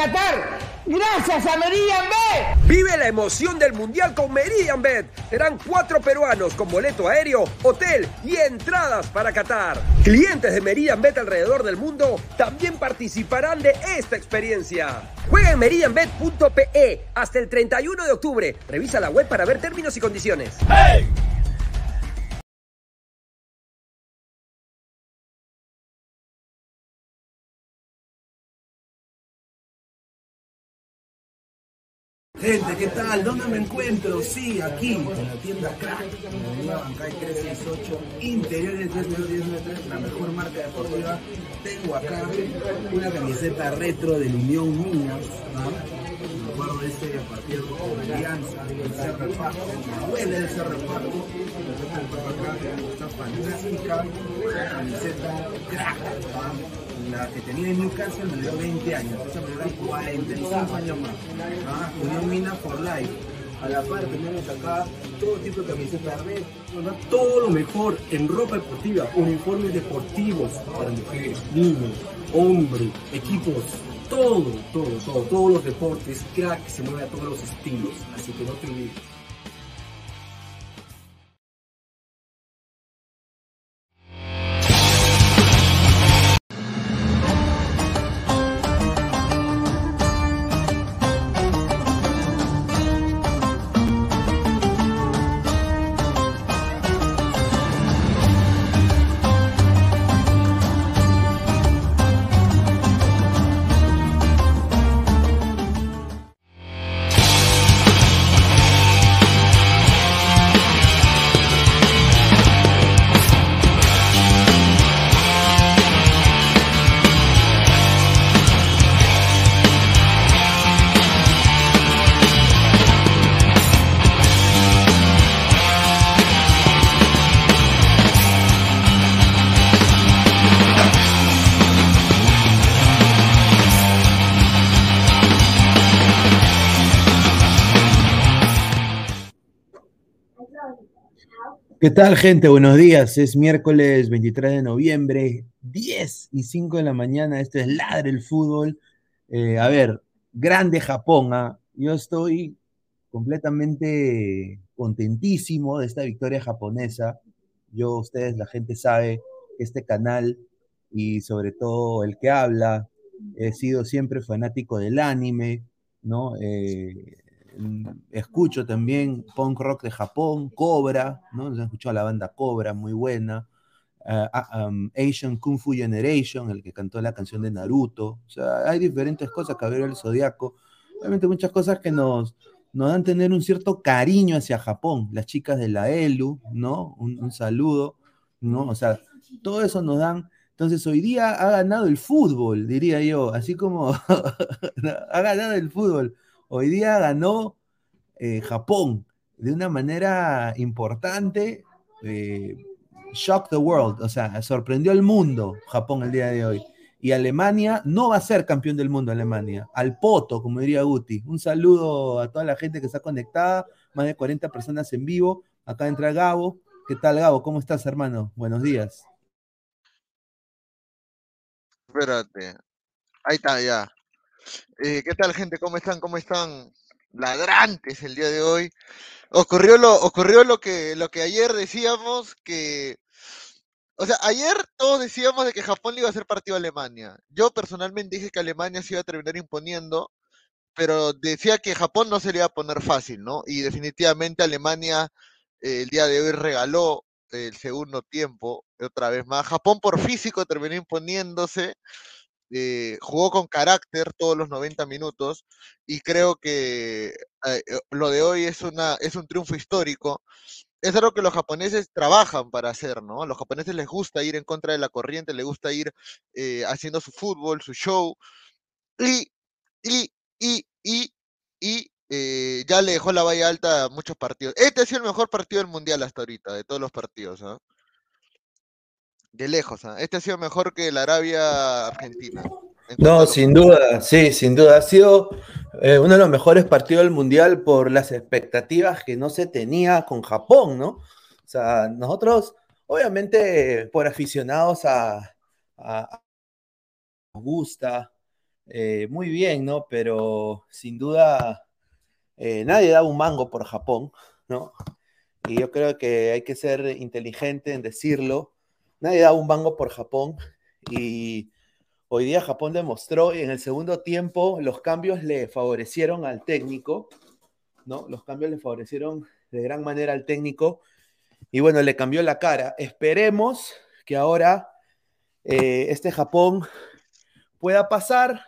a catar! ¡Gracias a Meridian Bet! Vive la emoción del Mundial con Meridian Bet. Serán cuatro peruanos con boleto aéreo, hotel y entradas para Qatar. Clientes de Meridian Bet alrededor del mundo también participarán de esta experiencia. Juega en meridianbet.pe hasta el 31 de octubre. Revisa la web para ver términos y condiciones. Gente, ¿qué tal? ¿Dónde me encuentro? Sí, aquí, en la tienda Crack, en la Bancay 368, interiores 303, la mejor marca deportiva. Tengo acá una camiseta retro del Unión Minas. Ese partido con Alianza, ese reparto, me duele ese reparto. Está fantástica, camiseta Crack, la que tenía en Newcastle me dio 20 años, esa me dio 45 años más. ¿ah? Unión Mina for Life. A la par tenemos acá todo tipo de camisetas red, todo lo mejor en ropa deportiva, uniformes deportivos para mujeres, niños, hombres, equipos, todo, todo, todo, todos los deportes, crack se mueve a todos los estilos, así que no te olvides. ¿Qué tal, gente? Buenos días. Es miércoles 23 de noviembre, 10 y 5 de la mañana. Esto es Ladre el Fútbol. Eh, a ver, grande Japón. ¿ah? Yo estoy completamente contentísimo de esta victoria japonesa. Yo, ustedes, la gente sabe que este canal y sobre todo el que habla, he sido siempre fanático del anime, ¿no? Eh, escucho también punk rock de Japón, Cobra, ¿no? Se han escuchado la banda Cobra, muy buena. ah, um, Asian Kung Fu Generation, el que cantó la canción de Naruto. O sea, hay diferentes cosas, Caballero del Zodiaco. Obviamente muchas cosas que nos, nos dan tener un cierto cariño hacia Japón. Las chicas de la ELU, ¿no? Un, un saludo, ¿no? O sea, todo eso nos dan. Entonces, hoy día ha ganado el fútbol, diría yo, así como ha ganado el fútbol. Hoy día ganó eh, Japón de una manera importante. eh, shock the world, o sea, sorprendió al mundo Japón el día de hoy. Y Alemania no va a ser campeón del mundo, Alemania. Al poto, como diría Guti. Un saludo a toda la gente que está conectada, más de 40 personas en vivo. Acá entra Gabo. ¿Qué tal, Gabo? ¿Cómo estás, hermano? Buenos días. Espérate. Ahí está, ya. Eh, ¿qué tal, gente? ¿Cómo están? ¿Cómo están? Ladrantes el día de hoy. Ocurrió lo, ocurrió lo que, lo que ayer decíamos que. O sea, ayer todos decíamos de que Japón le iba a hacer partido a Alemania. Yo personalmente dije que Alemania se iba a terminar imponiendo, pero decía que Japón no se le iba a poner fácil, ¿no? Y definitivamente Alemania eh, el día de hoy regaló el segundo tiempo, otra vez más. Japón por físico terminó imponiéndose, eh, jugó con carácter todos los 90 minutos y creo que eh, eh, lo de hoy es, una, es un triunfo histórico. Es algo que los japoneses trabajan para hacer, ¿no? A los japoneses les gusta ir en contra de la corriente, les gusta ir eh, haciendo su fútbol, su show, y, y, y, y, y eh, ya le dejó la valla alta a muchos partidos. Este ha sido el mejor partido del mundial hasta ahorita, de todos los partidos, ¿ah? De lejos, ¿ah? Este ha sido mejor que la Arabia-Argentina. en No, sin duda, sí, sin duda. Ha sido eh, uno de los mejores partidos del Mundial por las expectativas que no se tenía con Japón, ¿no? O sea, nosotros, obviamente, por aficionados a, a- gusta, eh, muy bien, ¿no? Pero sin duda eh, nadie da un mango por Japón, ¿no? Y yo creo que hay que ser inteligente en decirlo. Nadie da un mango por Japón y hoy día Japón demostró en el segundo tiempo los cambios le favorecieron al técnico, ¿no? Los cambios le favorecieron de gran manera al técnico y bueno, le cambió la cara. Esperemos que ahora eh, este Japón pueda pasar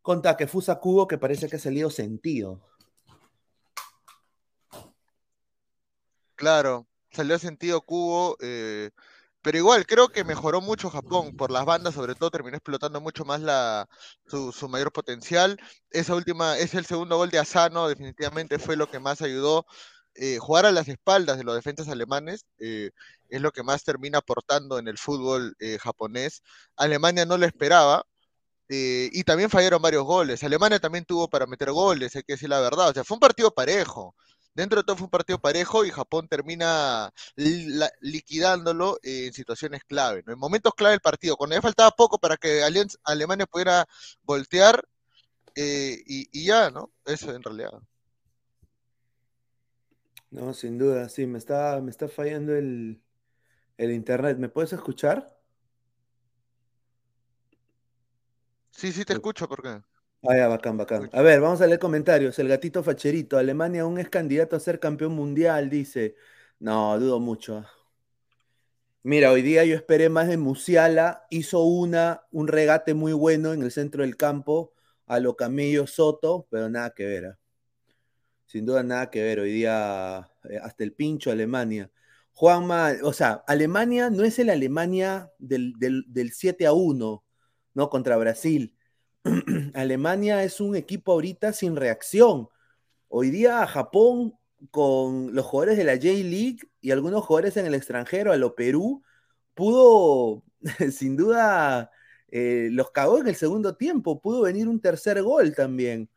con Takefusa Kubo, que parece que ha salido sentido. Claro, salió sentido Kubo, eh, pero igual creo que mejoró mucho Japón por las bandas, sobre todo terminó explotando mucho más la, su, su mayor potencial. Esa última, es el segundo gol de Asano, definitivamente fue lo que más ayudó. Eh, jugar a las espaldas de los defensas alemanes eh, es lo que más termina aportando en el fútbol eh, japonés. Alemania no lo esperaba eh, y también fallaron varios goles. Alemania también tuvo para meter goles, hay que decir la verdad. O sea, fue un partido parejo. Dentro de todo fue un partido parejo y Japón termina liquidándolo eh, en situaciones clave, ¿no? En momentos clave del partido, cuando ya faltaba poco para que Alemania pudiera voltear eh, y, y ya, ¿no? Eso en realidad. No, sin duda, sí, me está, me está fallando el, el internet. ¿Me puedes escuchar? Sí, sí te escucho, ¿por qué? Ah, ya, bacán, bacán. A ver, vamos a leer comentarios. El gatito facherito, Alemania aún es candidato a ser campeón mundial, dice. No, dudo mucho. ah. Mira, hoy día yo esperé más de Musiala, hizo una, un regate muy bueno en el centro del campo a lo Camello Soto, pero nada que ver. ah. Sin duda nada que ver. Hoy día eh, hasta el pincho Alemania. Juanma, o sea, Alemania no es el Alemania del, del, del 7 a 1, ¿no? Contra Brasil. Alemania es un equipo ahorita sin reacción. Hoy día Japón con los jugadores de la J-League y algunos jugadores en el extranjero, a lo Perú, pudo, sin duda, eh, los cagó en el segundo tiempo, pudo venir un tercer gol también.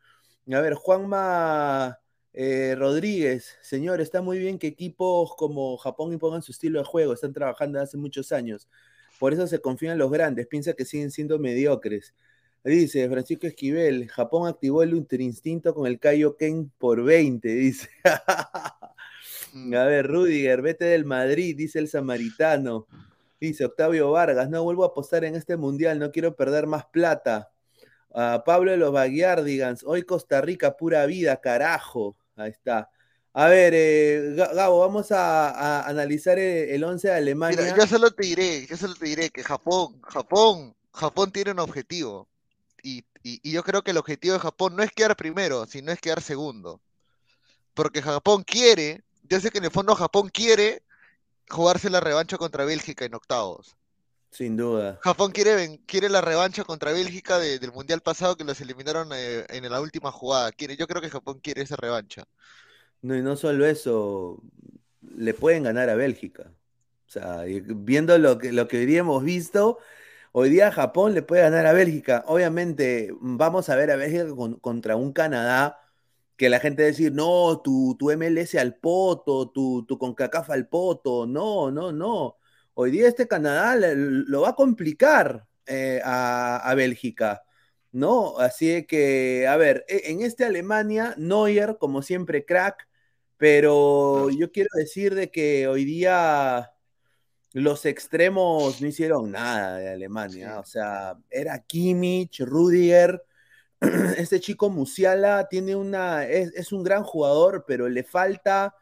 A ver, Juanma eh, Rodríguez, señor, está muy bien que equipos como Japón impongan su estilo de juego, están trabajando hace muchos años. Por eso se confían los grandes, piensa que siguen siendo mediocres. Dice Francisco Esquivel, Japón activó el instinto con el Kaioken por 20, dice. Mm. A ver, Rudiger, vete del Madrid, dice el samaritano. Dice Octavio Vargas, no vuelvo a apostar en este mundial, no quiero perder más plata. Pablo de los Baguiardigans, hoy Costa Rica, pura vida, carajo. Ahí está. A ver, eh, Ga- Gabo, vamos a, a analizar el, el 11 de Alemania. Mira, yo solo te diré, yo solo te diré que Japón, Japón, Japón tiene un objetivo. Y, y- y yo creo que el objetivo de Japón no es quedar primero, sino es quedar segundo. Porque Japón quiere, yo sé que en el fondo Japón quiere jugarse la revancha contra Bélgica en octavos. Sin duda. Japón quiere, quiere la revancha contra Bélgica de- del Mundial pasado que los eliminaron eh, en la última jugada. Quiere, yo creo que Japón quiere esa revancha. No, y no solo eso, le pueden ganar a Bélgica. O sea, viendo lo que, lo que hoy día hemos visto, hoy día Japón le puede ganar a Bélgica. Obviamente, vamos a ver a Bélgica con- contra un Canadá que la gente va a decir, no, tu, tu MLS al poto, tu, tu CONCACAF al poto. No, no, no. Hoy día este Canadá le- lo va a complicar eh, a, a Bélgica. ¿no? Así que, a ver, e- en este Alemania, Neuer, como siempre, crack, pero yo quiero decir de que hoy día los extremos no hicieron nada de Alemania, Sí. o sea, era Kimmich, Rudiger, este chico Musiala tiene una, es, es un gran jugador, pero le falta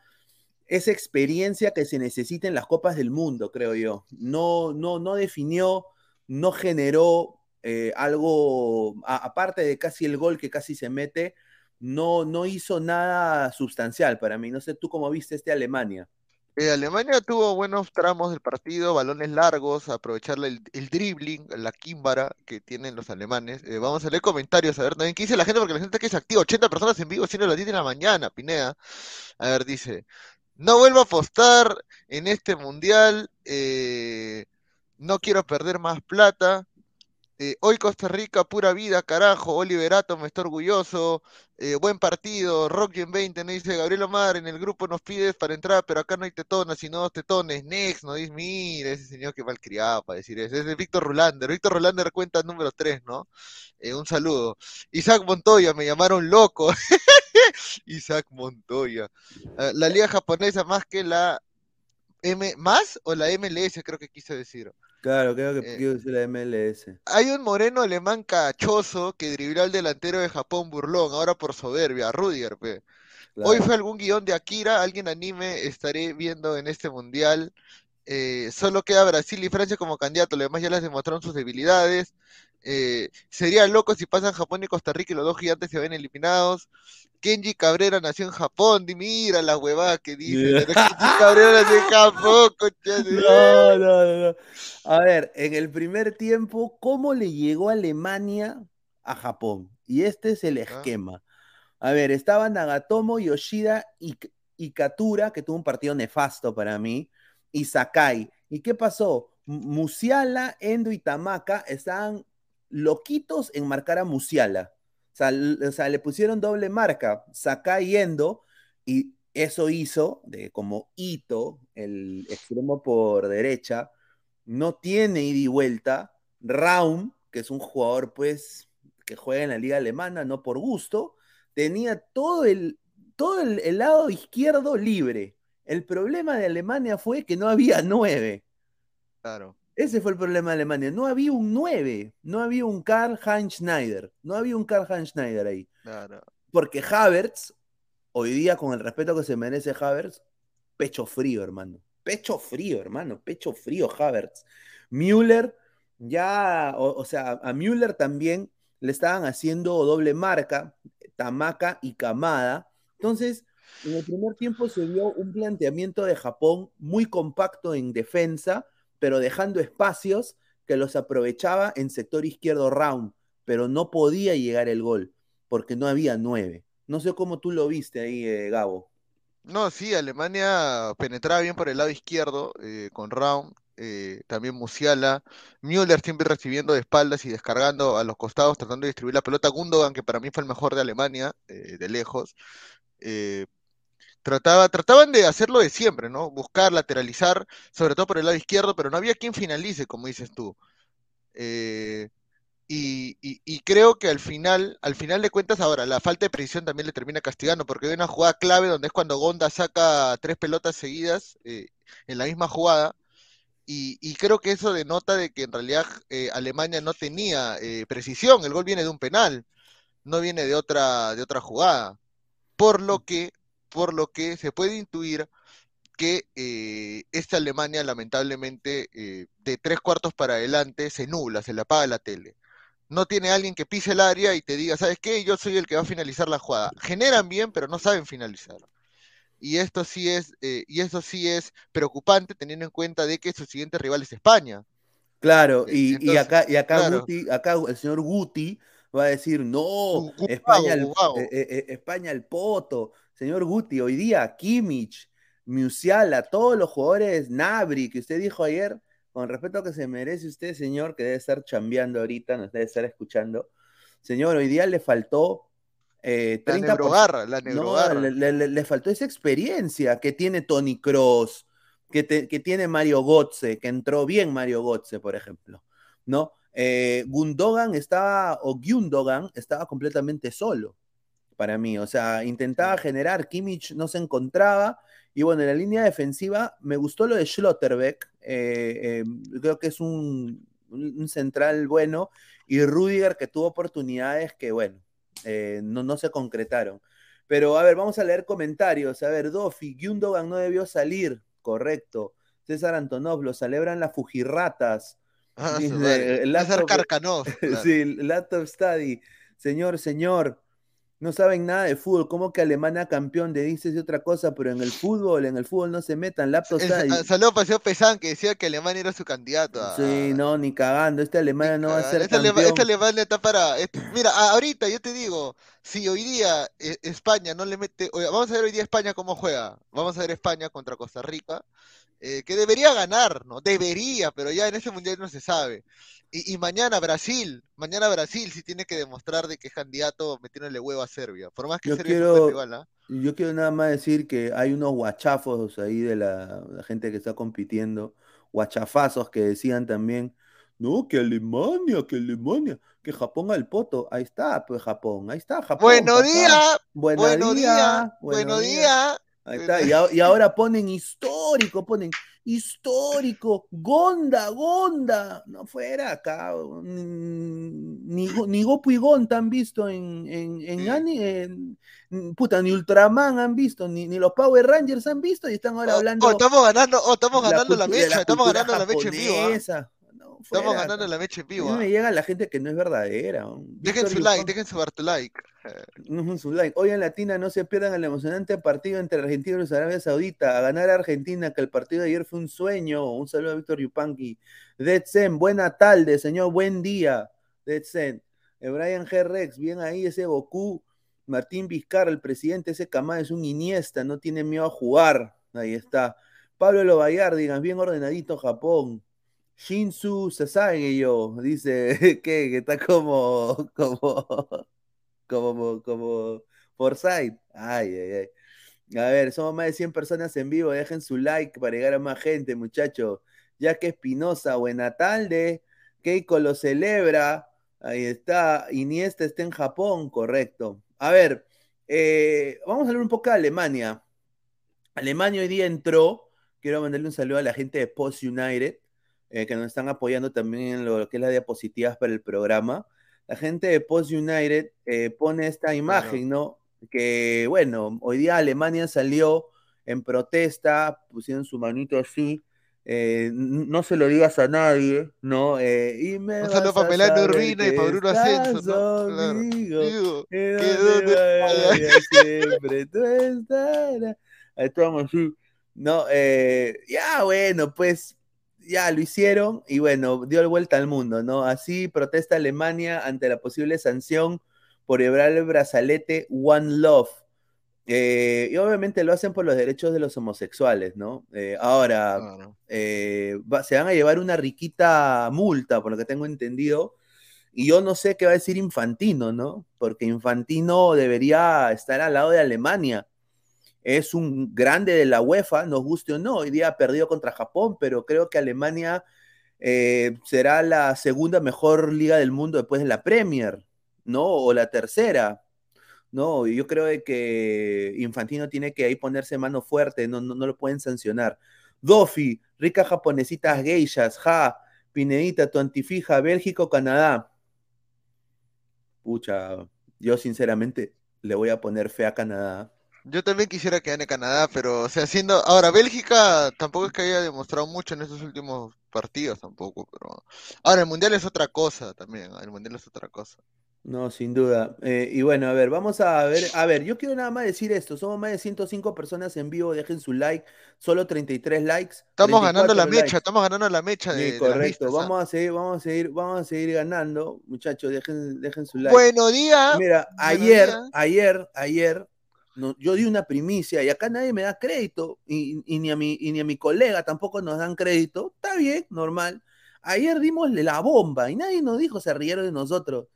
esa experiencia que se necesita en las copas del mundo, creo yo. No, no, no definió, no generó eh, algo, a- aparte de casi el gol que casi se mete, no, no hizo nada sustancial para mí. No sé tú cómo viste este Alemania. Eh, Alemania tuvo buenos tramos del partido, balones largos, aprovechar el, el dribbling, la químbara que tienen los alemanes. Eh, vamos a leer comentarios, a ver también qué dice la gente, porque la gente que se activa, 80 personas en vivo, siendo las 10 de la mañana, Pineda. A ver, dice, no vuelvo a apostar en este mundial, eh, no quiero perder más plata. Eh, hoy Costa Rica, pura vida, carajo. Oliverato, me está orgulloso. Eh, buen partido. Rocky en 20, nos dice Gabriel Omar. En el grupo nos pides para entrar, pero acá no hay tetonas, sino dos tetones. Next, nos dice, mira, ese señor que malcriado para decir eso. Es de Víctor Rolander. Víctor Rolander cuenta número 3, ¿no? Eh, un saludo. Isaac Montoya, me llamaron loco. Isaac Montoya. Ah, la liga japonesa más que la M, ¿más o la MLS creo que quise decir? Claro, creo que Eh, quiero decir la MLS. Hay un moreno alemán cachoso que dribló al delantero de Japón burlón, ahora por soberbia, Rudiger, pe. Hoy fue algún guion de Akira, alguien anime estaré viendo en este mundial. Eh, solo queda Brasil y Francia como candidato, los demás ya les demostraron sus debilidades. Eh, sería loco si pasan Japón y Costa Rica y los dos gigantes se ven eliminados. Kenji Cabrera nació en Japón, mira la huevada que dice. Kenji Cabrera nació en Japón, concha de- No, no, no. A ver, en el primer tiempo, ¿cómo le llegó Alemania a Japón? Y este es el esquema. A ver, estaban Nagatomo, Yoshida y, y Katura, que tuvo un partido nefasto para mí, y Sakai. ¿Y qué pasó? Musiala, Endo y Tamaka estaban loquitos en marcar a Musiala. O sea, le pusieron doble marca, Sakai y Endo, y eso hizo de como Ito, el extremo por derecha, no tiene ida y vuelta. Raum, que es un jugador pues que juega en la liga alemana, no por gusto, tenía todo el, todo el lado izquierdo libre. El problema de Alemania fue que no había nueve. Claro. Ese fue el problema de Alemania. No había un 9, no había un Karl-Heinz Schneider, no había un Karl-Heinz Schneider ahí. Porque Havertz, hoy día, con el respeto que se merece Havertz, pecho frío, hermano. Pecho frío, hermano. Pecho frío, Havertz. Müller, ya, o, o sea, a Müller también le estaban haciendo doble marca, Tamaka y Kamada. Entonces, en el primer tiempo se vio un planteamiento de Japón muy compacto en defensa, pero dejando espacios que los aprovechaba en sector izquierdo round, pero no podía llegar el gol porque no había nueve. No sé cómo tú lo viste ahí, eh, Gabo. No, sí, Alemania penetraba bien por el lado izquierdo eh, con Raum, eh, también Musiala, Müller siempre recibiendo de espaldas y descargando a los costados, tratando de distribuir la pelota. Gundogan, que para mí fue el mejor de Alemania, eh, de lejos. Trataba, trataban de hacerlo de siempre, ¿no? Buscar, lateralizar, sobre todo por el lado izquierdo, pero no había quien finalice, como dices tú. Eh, y, y- y creo que al final, al final de cuentas, ahora, la falta de precisión también le termina castigando, porque hay una jugada clave donde es cuando Gonda saca tres pelotas seguidas eh, en la misma jugada, y, y creo que eso denota de que en realidad eh, Alemania no tenía eh, precisión, el gol viene de un penal, no viene de otra, de otra jugada, por lo que, por lo que se puede intuir que eh, esta Alemania lamentablemente eh, de tres cuartos para adelante se nubla, se le apaga la tele no tiene alguien que pise el área y te diga, ¿sabes qué? Yo soy el que va a finalizar la jugada. Generan bien, pero no saben finalizar. Y esto sí es, eh, y eso sí es preocupante teniendo en cuenta de que su siguiente rival es España. Claro, y, y acá, y acá, claro. Guti, acá el señor Guti va a decir, no, España el, España el poto. Señor Guti, hoy día Kimmich, Musiala, todos los jugadores, Nabri, que usted dijo ayer, con respeto que se merece usted, señor, que debe estar chambeando ahorita, nos debe estar escuchando. Señor, hoy día le faltó eh, La 30%. neurogarra, la No, le, le- le- le faltó esa experiencia que tiene Tony Cross, que, te- que tiene Mario Götze, que entró bien Mario Götze, por ejemplo, ¿no? Eh, Gundogan estaba, o Gundogan estaba completamente solo para mí, o sea, intentaba generar, Kimmich no se encontraba, y bueno, en la línea defensiva me gustó lo de Schlotterbeck, eh, eh, creo que es un, central bueno, y Rudiger que tuvo oportunidades que, bueno, eh, no, no se concretaron. Pero a ver, vamos a leer comentarios. A ver, Dofi, Gundogan no debió salir, correcto. César Antonov, lo celebran las Fujirratas. Ah, Dice, César Carcanov, claro. Sí, laptop study. Señor, señor, no saben nada de fútbol. ¿Cómo que Alemania campeón de dices y otra cosa? Pero en el fútbol, en el fútbol no se metan. Laptop El, study. sa- saludo paseo Pesán que decía que Alemania era su candidato. a- Sí, no, ni cagando. Este Alemania no va a Ah, ser esta, Alema- campeón. esta Alemania está para. es- mira, ahorita yo te digo, si hoy día eh, España no le mete. vamos a ver hoy día España cómo juega. Vamos a ver España contra Costa Rica. Eh, que debería ganar, ¿no? Debería, pero ya en ese mundial no se sabe. Y, y mañana Brasil, mañana Brasil sí tiene que demostrar de que es candidato metiéndole huevo a Serbia. Por más que Yo Serbia quiero- rival, ¿ah? Yo quiero nada más decir que hay unos guachafos ahí de la, la gente que está compitiendo, guachafazos que decían también, no, que Alemania, que Alemania, que Japón al poto. Ahí está, pues Japón, ahí está Japón. Bueno papá. día, Buena bueno día, día, buenos bueno días. Día. Ahí está, y, a- y ahora ponen histórico, ponen histórico, Gonda, Gonda, no fuera acá, mm, ni, ni Goku y Gonta han visto en, en, en, en- puta, ni Ultraman han visto, ni, ni los Power Rangers han visto, y están ahora Oh, hablando oh, estamos ganando, oh, estamos ganando la mecha, estamos ganando la mecha en vivo, ¿ah? No, Estamos ganando la mecha en vivo, mí ¿ah? me llega la gente que no es verdadera. Dejen su like, dejen su harto like. Hoy en Latina no se pierdan el emocionante partido entre Argentina y Arabia Saudita. A ganar a Argentina, que el partido de ayer fue un sueño. Un saludo a Víctor Yupanqui. Detsen, buena tarde, señor, buen día. Detsen. Eh, Brian G. Rex, bien ahí ese Goku. Martín Vizcarra, el presidente, ese Camada es un Iniesta, no tiene miedo a jugar. Ahí está. Pablo Lobayar, digan, bien ordenadito Japón. Shinsu Sasage yo, dice que, que está como, como, como, como Forsyth. Ay, ay, ay. A ver, somos más de 100 personas en vivo. Dejen su like para llegar a más gente, muchachos. Que Espinosa, buena tarde. Keiko lo celebra. Ahí está. Iniesta está en Japón, correcto. A ver, eh, vamos a hablar un poco de Alemania. Alemania hoy día entró. Quiero mandarle un saludo a la gente de Post United, eh, que nos están apoyando también en lo que es las diapositivas para el programa la gente de Post United eh, pone esta imagen, ¿no? Que, bueno, hoy día Alemania salió en protesta, pusieron su manito así, eh, no se lo digas a nadie, ¿no? Eh, y me Un saludo para Urbina y para Bruno estás Ascenso, ¿no? Claro. conmigo, Digo, que que donde donde vaya siempre tú estarás. Ahí estamos así. No, eh, ya bueno, pues ya lo hicieron y bueno, dio vuelta al mundo, ¿no? Así protesta Alemania ante la posible sanción por llevar el brazalete One Love. Eh, y obviamente lo hacen por los derechos de los homosexuales, ¿no? Eh, ahora, eh, va- se van a llevar una riquita multa, por lo que tengo entendido. Y yo no sé qué va a decir Infantino, ¿no? Porque Infantino debería estar al lado de Alemania. Es un grande de la UEFA, nos guste o no. Hoy día ha perdido contra Japón, pero creo que Alemania eh, será la segunda mejor liga del mundo después de la Premier, ¿no? O la tercera. No, yo creo que Infantino tiene que ahí ponerse mano fuerte, no, no, no lo pueden sancionar. Dofi, ricas japonesitas geishas, ja, Pinedita, tu antifija, Bélgica Canadá. Pucha, yo sinceramente le voy a poner fe a Canadá. Yo también quisiera que gane Canadá, pero, o sea, siendo. Ahora, Bélgica tampoco es que haya demostrado mucho en estos últimos partidos, tampoco, pero. Ahora, el Mundial es otra cosa también, el Mundial es otra cosa. No, sin duda. Eh, y bueno, a ver, vamos a ver. A ver, yo quiero nada más decir esto. Somos más de 105 personas en vivo. Dejen su like. Solo 33 likes. Estamos ganando la 34 mecha, estamos ganando la mecha de, Sí, de correcto. Vamos a seguir, vamos a seguir, vamos a seguir ganando. Muchachos, dejen, dejen su like. Bueno día. Mira, buenos ayer, días. ayer, ayer, no, yo di una primicia y acá nadie me da crédito y, y ni a mi, y ni a mi colega tampoco nos dan crédito. Está bien, normal. Ayer dimos la bomba y nadie nos dijo, se rieron de nosotros.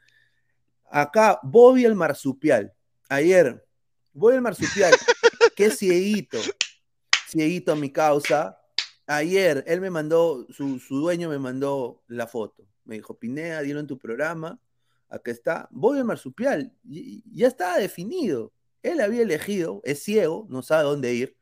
Acá, Bobby el marsupial. Ayer, Bobby el marsupial, qué cieguito, cieguito mi causa. Ayer, él me mandó, su, su dueño me mandó la foto. Me dijo, Pineda, dilo en tu programa. Acá está. Bobby el marsupial. y ya estaba definido. Él había elegido, es ciego, no sabe dónde ir.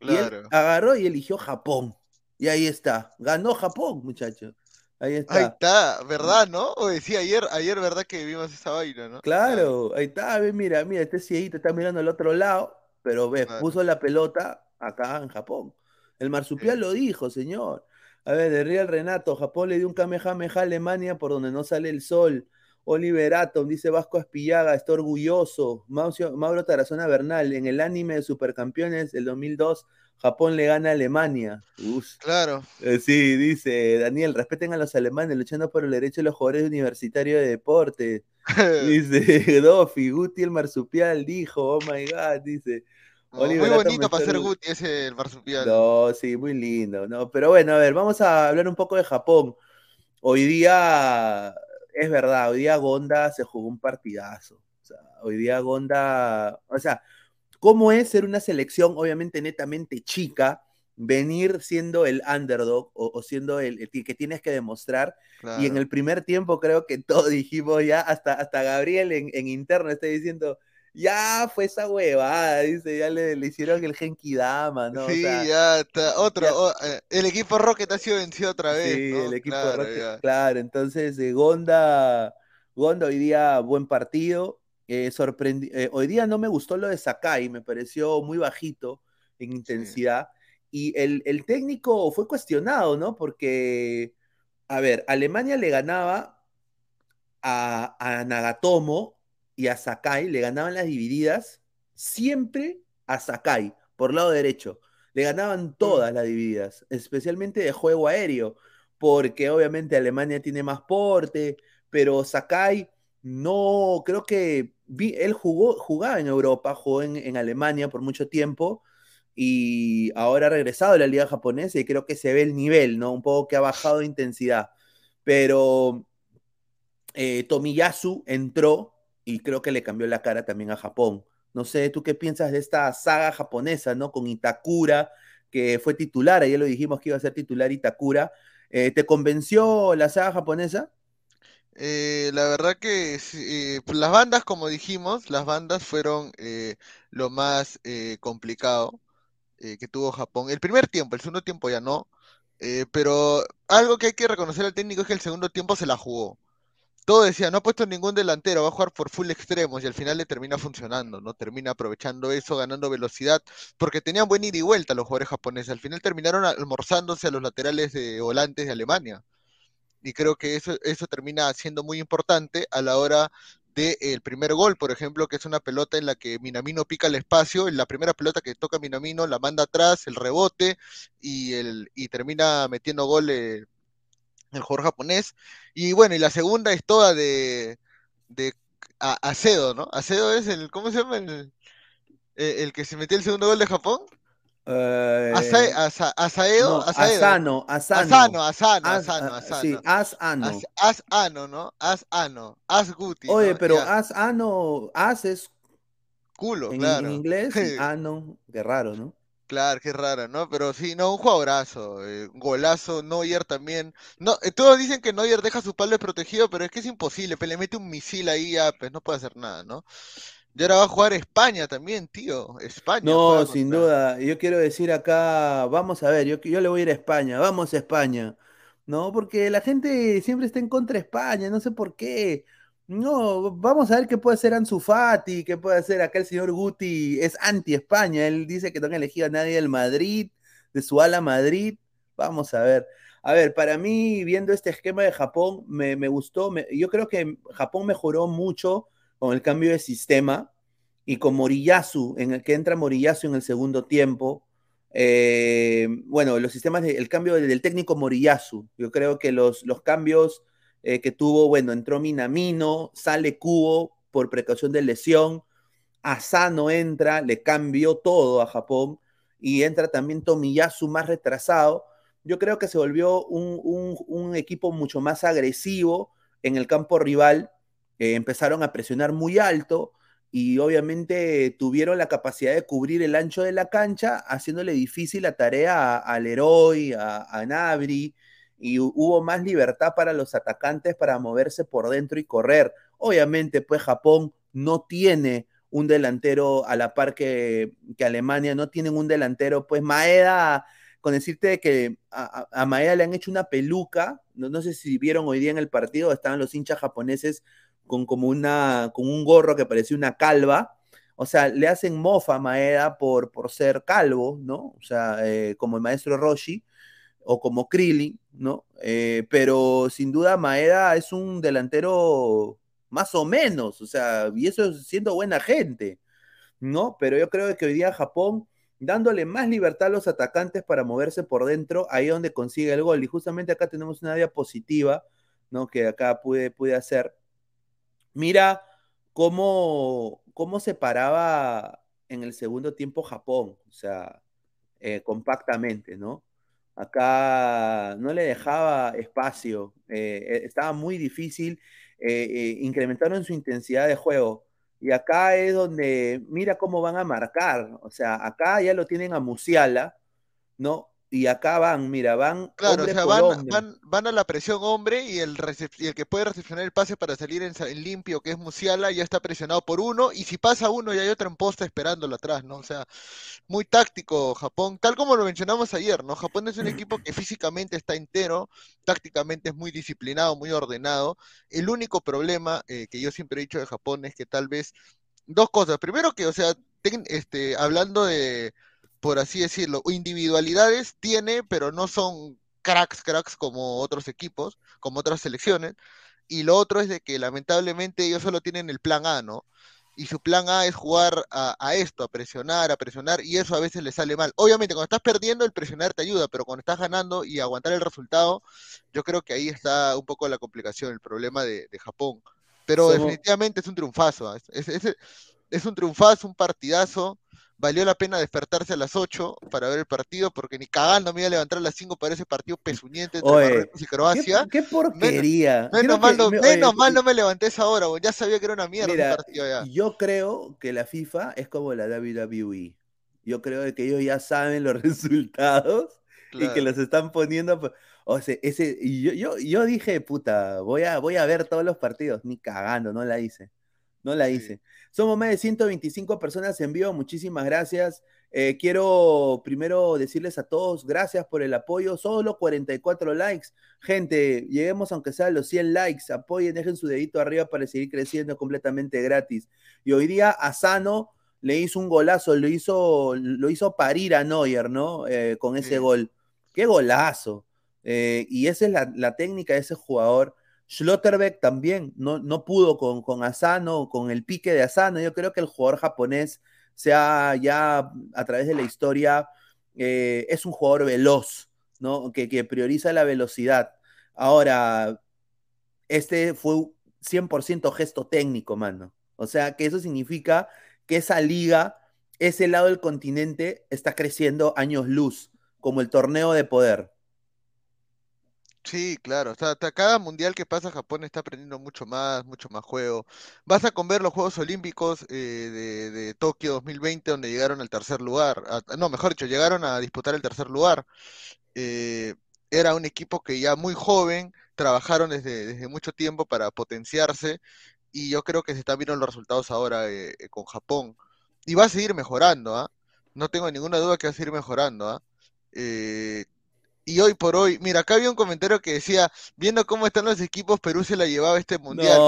Y él Claro. agarró y eligió Japón. Y ahí está. Ganó Japón, muchachos. Ahí está. Ahí está, ¿verdad, no? Oye, sí, ayer, ayer, ¿verdad que vimos esa vaina, no? Claro, ahí está, ve, mira, mira, este cieguito está mirando al otro lado, pero ve, Claro. puso la pelota acá en Japón. El marsupial Sí. lo dijo, señor. A ver, de Real Renato, Japón le dio un Kamehameha a Alemania por donde no sale el sol. Oliver Atom, dice Vasco Aspillaga, está orgulloso. Mauro Tarazona Bernal, en el anime de Supercampeones del 2002, Japón le gana a Alemania. Uf. Claro. Eh, Sí, dice Daniel, respeten a los alemanes luchando por el derecho de los jugadores universitarios de deporte. Dice Dofi, Guti el marsupial dijo, oh my god, dice. muy bonito para ser Guti ese el marsupial. No, sí, muy lindo, ¿no? Pero bueno, a ver, vamos a hablar un poco de Japón. Hoy día, es verdad, hoy día Gonda se jugó un partidazo. O sea, hoy día Gonda, o sea, ¿cómo es ser una selección obviamente netamente chica? venir siendo el underdog o, siendo el, que tienes que demostrar. Y en el primer tiempo creo que todos dijimos ya, hasta, hasta Gabriel en, interno está diciendo, ya fue esa huevada, dice, ya le, hicieron el Genki Dama, ¿no? Sí, ya está, otro, eh, el equipo Rocket ha sido vencido otra vez. Sí, el equipo Rocket, claro, entonces eh, Gonda, Gonda hoy día buen partido, eh, eh, hoy día no me gustó lo de Sakai, me pareció muy bajito en intensidad. Y el, técnico fue cuestionado, ¿no? Porque, a ver, Alemania le ganaba a, Nagatomo y a Sakai, le ganaban las divididas siempre a Sakai, por lado derecho. Le ganaban todas las divididas, especialmente de juego aéreo, porque obviamente Alemania tiene más porte, pero Sakai no, creo que él jugó, jugaba en Europa, jugó en, en Alemania por mucho tiempo, y ahora ha regresado a la liga japonesa y creo que se ve el nivel, ¿no? Un poco que ha bajado de intensidad. Pero eh, Tomiyasu entró y creo que le cambió la cara también a Japón. No sé, ¿tú qué piensas de esta saga japonesa, ¿no? Con Itakura, que fue titular, ayer lo dijimos que iba a ser titular Itakura. Eh, ¿Te convenció la saga japonesa? Eh, la verdad que pues, las bandas, como dijimos, las bandas fueron lo más complicado. Eh, que tuvo Japón. El primer tiempo, el segundo tiempo ya no. Eh, pero algo que hay que reconocer al técnico es que el segundo tiempo se la jugó. Todo decía, no ha puesto ningún delantero, va a jugar por full extremos y al final le termina funcionando, ¿no? Termina aprovechando eso, ganando velocidad, porque tenían buen ida y vuelta los jugadores japoneses. Al final terminaron almorzándose a los laterales de volantes de Alemania. Y creo que eso, eso termina siendo muy importante a la hora del primer gol, por ejemplo, que es una pelota en la que Minamino pica el espacio, en la primera pelota que toca Minamino la manda atrás, el rebote y, el, y termina metiendo gol el jugador japonés. Y bueno, y la segunda es toda de, de Acedo, ¿no? Acedo es el, ¿cómo se llama? El, el que se metió el segundo gol de Japón. Eh, Asaedo, Asano, Asano. Asano, Asano, Asano, Asano. Sí, Asano. Asano, ¿no? Asano, Asguti. Oye, pero Asano, As es culo, en, claro. En inglés, Ano, qué raro, ¿no? Claro, qué raro, ¿no? Pero sí, no, un jugadorazo, eh, golazo, Neuer también. No, eh, todos dicen que Neuer deja su palo desprotegido, pero es que es imposible, pues le mete un misil ahí, ya, pues no puede hacer nada, ¿no? Y ahora va a jugar España también, tío. España. No, sin duda. Yo quiero decir acá, vamos a ver, yo, yo le voy a ir a España, vamos a España. No, porque la gente siempre está en contra de España, no sé por qué. No, vamos a ver qué puede hacer Ansu Fati, qué puede hacer acá el señor Guti, es anti-España, él dice que no han elegido a nadie del Madrid, de su ala Madrid, vamos a ver. A ver, para mí, viendo este esquema de Japón, me, gustó, yo creo que Japón mejoró mucho con el cambio de sistema y con Moriyasu, en el que entra Moriyasu en el segundo tiempo. Eh, bueno, los sistemas, el cambio del técnico Moriyasu, yo creo que los, los cambios eh, que tuvo, bueno, entró Minamino, sale Kubo por precaución de lesión, Asano entra, le cambió todo a Japón y entra también Tomiyasu más retrasado. Yo creo que se volvió un, un equipo mucho más agresivo en el campo rival empezaron a presionar muy alto y obviamente tuvieron la capacidad de cubrir el ancho de la cancha, haciéndole difícil la tarea al Heroi, a, a Nabri, y hubo más libertad para los atacantes para moverse por dentro y correr. Obviamente, pues Japón no tiene un delantero a la par que, Alemania, no tienen un delantero, pues Maeda, con decirte que a, Maeda le han hecho una peluca, no, no, sé si vieron hoy día en el partido, estaban los hinchas japoneses con como una, con un gorro que parecía una calva. O sea, le hacen mofa a Maeda por, por ser calvo, ¿no? O sea, eh, como el maestro Roshi o como Krillin, ¿no? Eh, pero sin duda Maeda es un delantero más o menos, o sea, y eso siendo buena gente, ¿no? Pero yo creo que hoy día Japón, dándole más libertad a los atacantes para moverse por dentro, ahí es donde consigue el gol. Y justamente acá tenemos una diapositiva, ¿no? Que acá pude, pude hacer Mira cómo, cómo se paraba en el segundo tiempo Japón, o sea, eh, compactamente, ¿no? Acá no le dejaba espacio, eh, estaba muy difícil, incrementaron su intensidad de juego. Y acá es donde, mira cómo van a marcar, o sea, acá ya lo tienen a Musiala, ¿no? Y acá van, mira, van. Claro, o sea, van, van, van, a la presión hombre y el, y el que puede recepcionar el pase para salir en, limpio, que es Musiala, ya está presionado por uno, y si pasa uno, ya hay otro en posta esperándolo atrás, ¿no? O sea, muy táctico Japón, tal como lo mencionamos ayer, ¿no? Japón es un equipo que físicamente está entero, tácticamente es muy disciplinado, muy ordenado. El único problema eh, que yo siempre he dicho de Japón es que tal vez. Dos cosas. Primero que, o sea, este, hablando de por así decirlo, individualidades tiene, pero no son cracks, cracks como otros equipos, como otras selecciones. Y lo otro es de que lamentablemente ellos solo tienen el plan A, ¿no? Y su plan A es jugar a, esto, a presionar, a presionar, y eso a veces le sale mal. Obviamente, cuando estás perdiendo, el presionar te ayuda, pero cuando estás ganando y aguantar el resultado, yo creo que ahí está un poco la complicación, el problema de, Japón. Pero definitivamente es un triunfazo, ¿ah? es, es un triunfazo, un partidazo valió la pena despertarse a las 8 para ver el partido, porque ni cagando me iba a levantar a las 5 para ese partido pesuñente entre Marruecos y Croacia. ¿Qué, porquería? Menos, mal, no, me levanté esa hora, ya sabía que era una mierda el partido ya. Yo creo que la FIFA es como la WWE. Yo creo que ellos ya saben los resultados y que los están poniendo. O sea, ese, y yo, yo, yo dije, puta, voy a, voy a ver todos los partidos. Ni cagando, no la hice. No la hice. Somos más de 125 personas en vivo, muchísimas gracias. Eh, quiero primero decirles a todos, gracias por el apoyo, solo 44 likes. Gente, lleguemos aunque sea a los 100 likes, apoyen, dejen su dedito arriba para seguir creciendo completamente gratis. Y hoy día Asano le hizo un golazo, lo hizo, lo hizo parir a Neuer, ¿no? Eh, con ese gol. ¡Qué golazo! Eh, y esa es la, la técnica de ese jugador. Schlotterbeck también no, no pudo con, con Asano, con el pique de Asano. Yo creo que el jugador japonés sea ya a través de la historia, eh, es un jugador veloz, ¿no? Que, que, prioriza la velocidad. Ahora, este fue 100% gesto técnico, mano. O sea, que eso significa que esa liga, ese lado del continente, está creciendo años luz, como el torneo de poder. Sí, claro. O sea, cada mundial que pasa Japón está aprendiendo mucho más, mucho más juego. Vas a ver los Juegos Olímpicos eh, de, de Tokio 2020, donde llegaron al tercer lugar. no, mejor dicho, llegaron a disputar el tercer lugar. Eh, era un equipo que ya muy joven, trabajaron desde, desde mucho tiempo para potenciarse y yo creo que se están viendo los resultados ahora eh, con Japón. Y va a seguir mejorando, ¿ah? No tengo ninguna duda que va a seguir mejorando, ¿ah? Y hoy por hoy, mira, acá había un comentario que decía, viendo cómo están los equipos, Perú se la llevaba este mundial.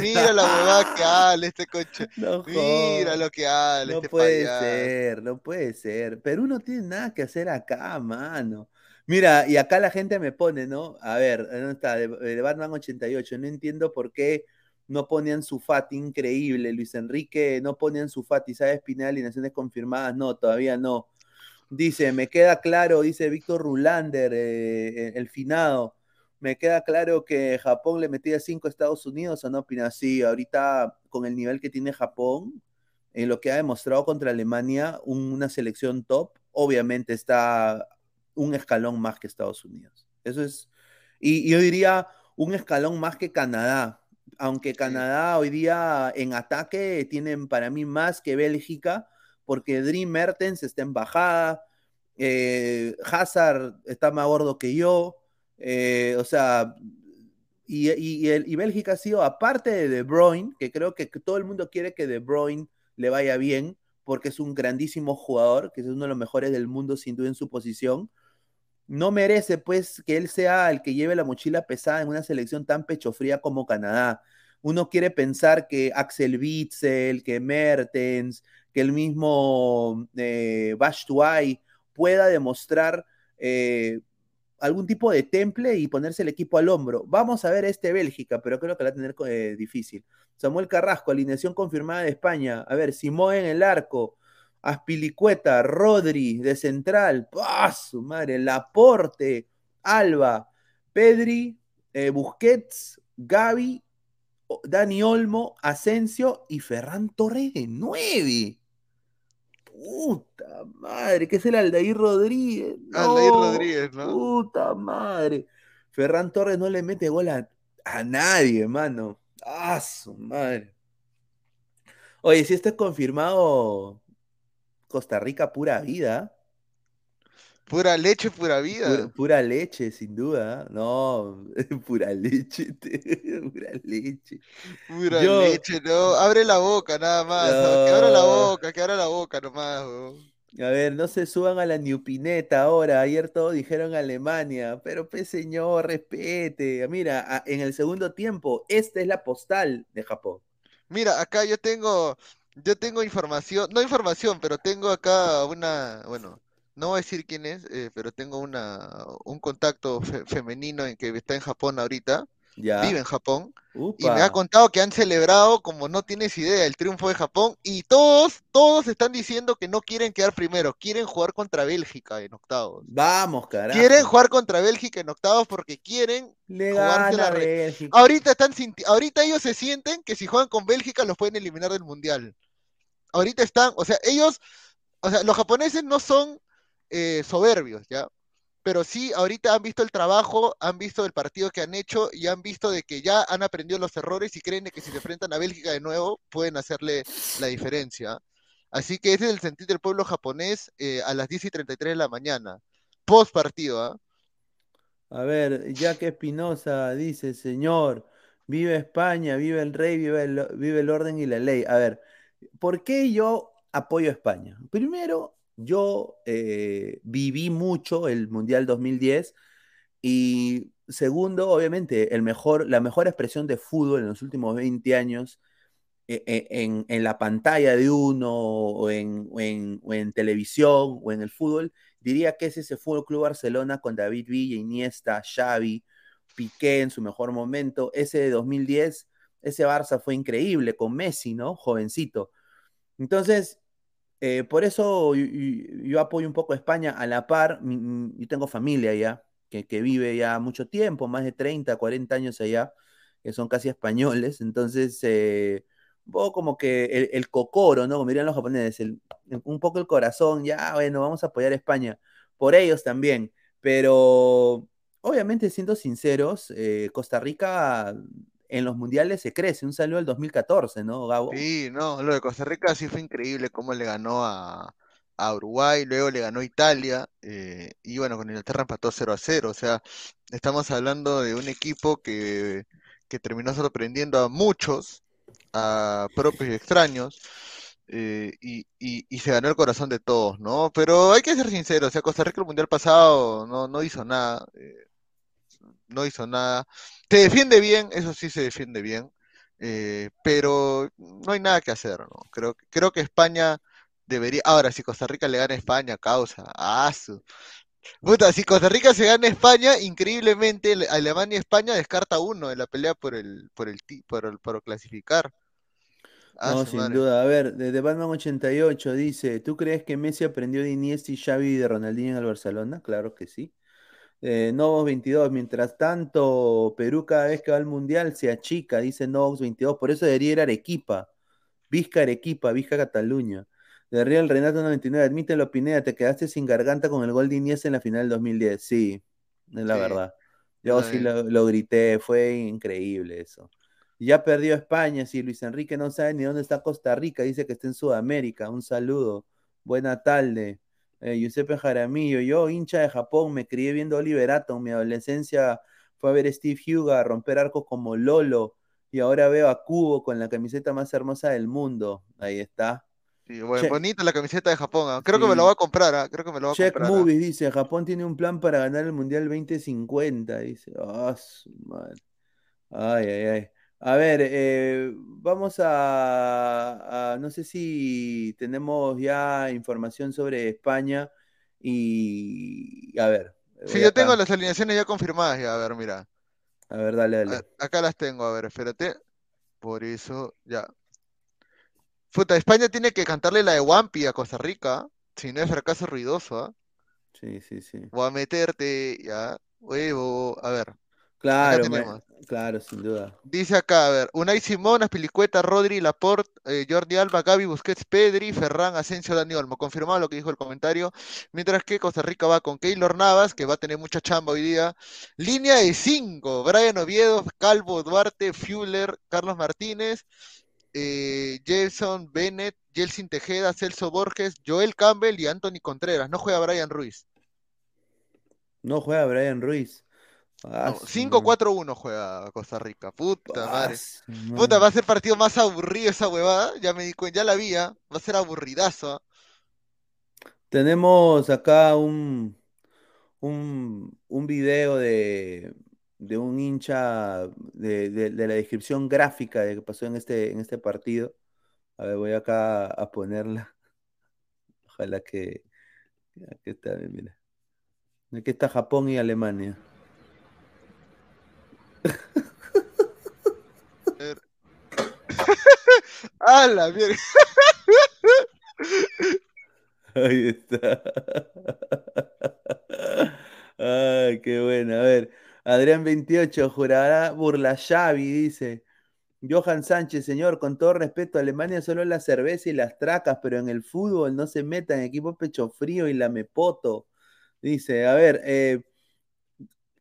mira la huevada que habla este coche. mira lo que habla. No este puede ser, no puede ser. Perú no tiene nada que hacer acá, mano. Mira, y acá la gente me pone, ¿no? A ver, ¿dónde está? De, Batman 88. No entiendo por qué no ponían su FAT increíble. Luis Enrique no ponían su FAT y sabe Espinal y naciones confirmadas. No, todavía no. Dice, me queda claro, dice Víctor Rulander, eh, el finado, me queda claro que Japón le metía cinco a Estados Unidos o no opina así. Ahorita, con el nivel que tiene Japón, en lo que ha demostrado contra Alemania, una selección top, obviamente está un escalón más que Estados Unidos. Eso es, y, yo diría un escalón más que Canadá, aunque Canadá hoy día en ataque tienen para mí más que Bélgica, porque Dream Mertens está en bajada, eh, Hazard está más gordo que yo, eh, o sea, y, y, Bélgica ha sido, aparte de De Bruyne, que creo que todo el mundo quiere que De Bruyne le vaya bien, porque es un grandísimo jugador, que es uno de los mejores del mundo sin duda en su posición, no merece pues que él sea el que lleve la mochila pesada en una selección tan pechofría como Canadá. Uno quiere pensar que Axel Witzel, que Mertens, que el mismo eh, Bashtuay pueda demostrar eh, algún tipo de temple y ponerse el equipo al hombro. Vamos a ver este Bélgica, pero creo que la va a tener eh, difícil. Samuel Carrasco, alineación confirmada de España. A ver, Simón en el arco, Aspilicueta, Rodri de central, ¡Pah, su madre! Laporte, Alba, Pedri, eh, Busquets, Gaby, Dani Olmo, Asensio y Ferran Torres de 9. Puta madre, que es el Aldair Rodríguez. Aldair No, Rodríguez, ¿no? Puta madre. Ferran Torres no le mete gol a, a nadie, mano. Ah, su madre. Oye, si esto es confirmado, Costa Rica pura vida. Pura leche, pura vida. pura leche, sin duda. No, pura leche, pura leche. Pura Yo- leche, no. Abre la boca, nada más. ¿no? Que abra la boca, que abra la boca nomás, weón. A ver, no se suban a la Newpineta ahora. Ayer todos dijeron Alemania, pero pues señor, respete. Mira, a- en el segundo tiempo, esta es la postal de Japón. Mira, acá yo tengo, yo tengo información, no información, pero tengo acá una, bueno, no voy a decir quién es, eh, pero tengo una, un contacto fe- femenino en que está en Japón ahorita, Ya. vive en Japón, y me ha contado que han celebrado, como no tienes idea, el triunfo de Japón, y todos, todos están diciendo que no quieren quedar primero, quieren jugar contra Bélgica en octavos. Vamos, carajo. Quieren jugar contra Bélgica en octavos porque quieren Le jugarse la Bélgica. Ahorita están sinti- ahorita ellos se sienten que si juegan con Bélgica los pueden eliminar del mundial. Ahorita están, o sea, ellos, o sea, los japoneses no son eh, soberbios, ¿ya? Pero sí, ahorita han visto el trabajo, han visto el partido que han hecho y han visto de que ya han aprendido los errores y creen de que si se enfrentan a Bélgica de nuevo pueden hacerle la diferencia. Así que ese es el sentir del pueblo japonés eh, a las 10 y 33 de la mañana, post partido, ¿ah? A ver, Jack Espinosa dice, señor, vive España, vive el rey, vive el, vive el orden y la ley. A ver, ¿por qué yo apoyo a España? Primero, yo eh, viví mucho el Mundial 2010 y segundo, obviamente, el mejor, la mejor expresión de fútbol en los últimos 20 años e- e- en, la pantalla de uno o en- o en televisión o en el fútbol, diría que es ese Fútbol Club Barcelona con David Villa, Iniesta, Xavi, Piqué en su mejor momento. Ese de 2010, ese Barça fue increíble con Messi, ¿no? Jovencito. Entonces, eh, por eso yo, yo- yo apoyo un poco a España a la par. yo tengo familia ya, que, vive ya mucho tiempo, más de 30, 40 años allá, que son casi españoles. Entonces, eh, un poco como que el, el cocoro, ¿no? Como dirían los japoneses, un poco el corazón, ya, bueno, vamos a apoyar a España. Por ellos también. Pero, obviamente, siendo sinceros, eh, Costa Rica en los mundiales se crece. Un saludo al 2014, ¿no, Gabo? Sí, no, lo de Costa Rica sí fue increíble cómo le ganó a, a Uruguay, luego le ganó Italia, eh, y bueno, con Inglaterra empató 0 a 0. O sea, estamos hablando de un equipo que, que terminó sorprendiendo a muchos, a propios y extraños, eh, y, y- se ganó el corazón de todos, ¿no? Pero hay que ser sinceros, o sea, Costa Rica el mundial pasado no, no hizo nada, eh, no hizo nada. Se defiende bien, eso sí se defiende bien, eh, pero no hay nada que hacer, ¿no? Creo, creo que España debería. Ahora, si Costa Rica le gana a España, causa. ¡Ah, su! Puta, si Costa Rica se gana a España, increíblemente le- Alemania y España descarta uno en la pelea por el, por el, por el- por clasificar. Ah, No, sin madre. duda. A ver, desde Batman 88 dice, ¿tú crees que Messi aprendió de Iniesta y Xavi y de Ronaldinho en el Barcelona? Claro que sí. Eh, Novos 22, mientras tanto, Perú cada vez que va al Mundial se achica, dice Novos 22, por eso debería ir a Arequipa, Vizca Arequipa, Vizca Cataluña. De Real Renato 99, admítelo Pineda, te quedaste sin garganta con el gol de Iniesta en la final del 2010. Sí, es la Sí, verdad. yo sí lo grité, fue increíble eso. Ya perdió España, sí, Luis Enrique no sabe ni dónde está Costa Rica, dice que está en Sudamérica. Un saludo. Buena tarde. Eh, Giuseppe Jaramillo, yo, hincha de Japón, me crié viendo Oliver Atom. Mi adolescencia fue a ver Steve Huga romper arcos como Lolo. Y ahora veo a Kubo con la camiseta más hermosa del mundo. Ahí está. Sí, bueno, bonita la camiseta de Japón. ah. Creo que me la voy a comprar, ah, Creo que me la voy a Check comprar. ah. Movies dice, Japón tiene un plan para ganar el Mundial 2050. Dice, ah, su madre. Ay, ay, ay. A ver, eh, vamos a, a- no sé si tenemos ya información sobre España y, a ver, Sí, yo acá. tengo las alineaciones ya confirmadas. Ya, a ver, mira. A ver, dale, dale. A- acá las tengo, a ver, espérate. Por eso, ya. Puta, España tiene que cantarle la de Wampi a Costa Rica. Si no es fracaso ruidoso, ¿ah? Sí, sí, sí. Voy a meterte, ya. Huevo, a ver. Claro, claro, sin duda. Dice acá, a ver, Unai Simón, Aspilicueta, Rodri, Laporte, eh, Jordi Alba, Gaby, Busquets, Pedri, Ferran, Asensio, Dani Olmo. Confirmado lo que dijo el comentario. Mientras que Costa Rica va con Keylor Navas, que va a tener mucha chamba hoy día. Línea de 5, Brian Oviedo, Calvo, Duarte, Fuller, Carlos Martínez, eh, Jason Bennett, Jelsin Tejeda, Celso Borges, Joel Campbell y Anthony Contreras. No juega Brian Ruiz. No juega Brian Ruiz. No, Ah, su 5-4-1 juega Costa Rica. Puta madre. Ah, madre. Puta, va a ser partido más aburrido esa huevada. Ya me di cuenta, ya la vi, ¿ah? Va a ser aburridazo. Tenemos acá un, un, un video de, de un hincha de, de- de la descripción gráfica de que pasó en este, en este partido. A ver, voy acá a ponerla. Ojalá que... Aquí está, mira. Aquí está Japón y Alemania. ¡Ah, la mierda! Ahí está. Ay, qué bueno. A ver, Adrián 28, jurará burla Xavi, dice. Johan Sánchez, señor, con todo respeto, Alemania solo la cerveza y las tracas, pero en el fútbol no se metan equipos pecho frío y la mepoto. Dice, a ver, eh,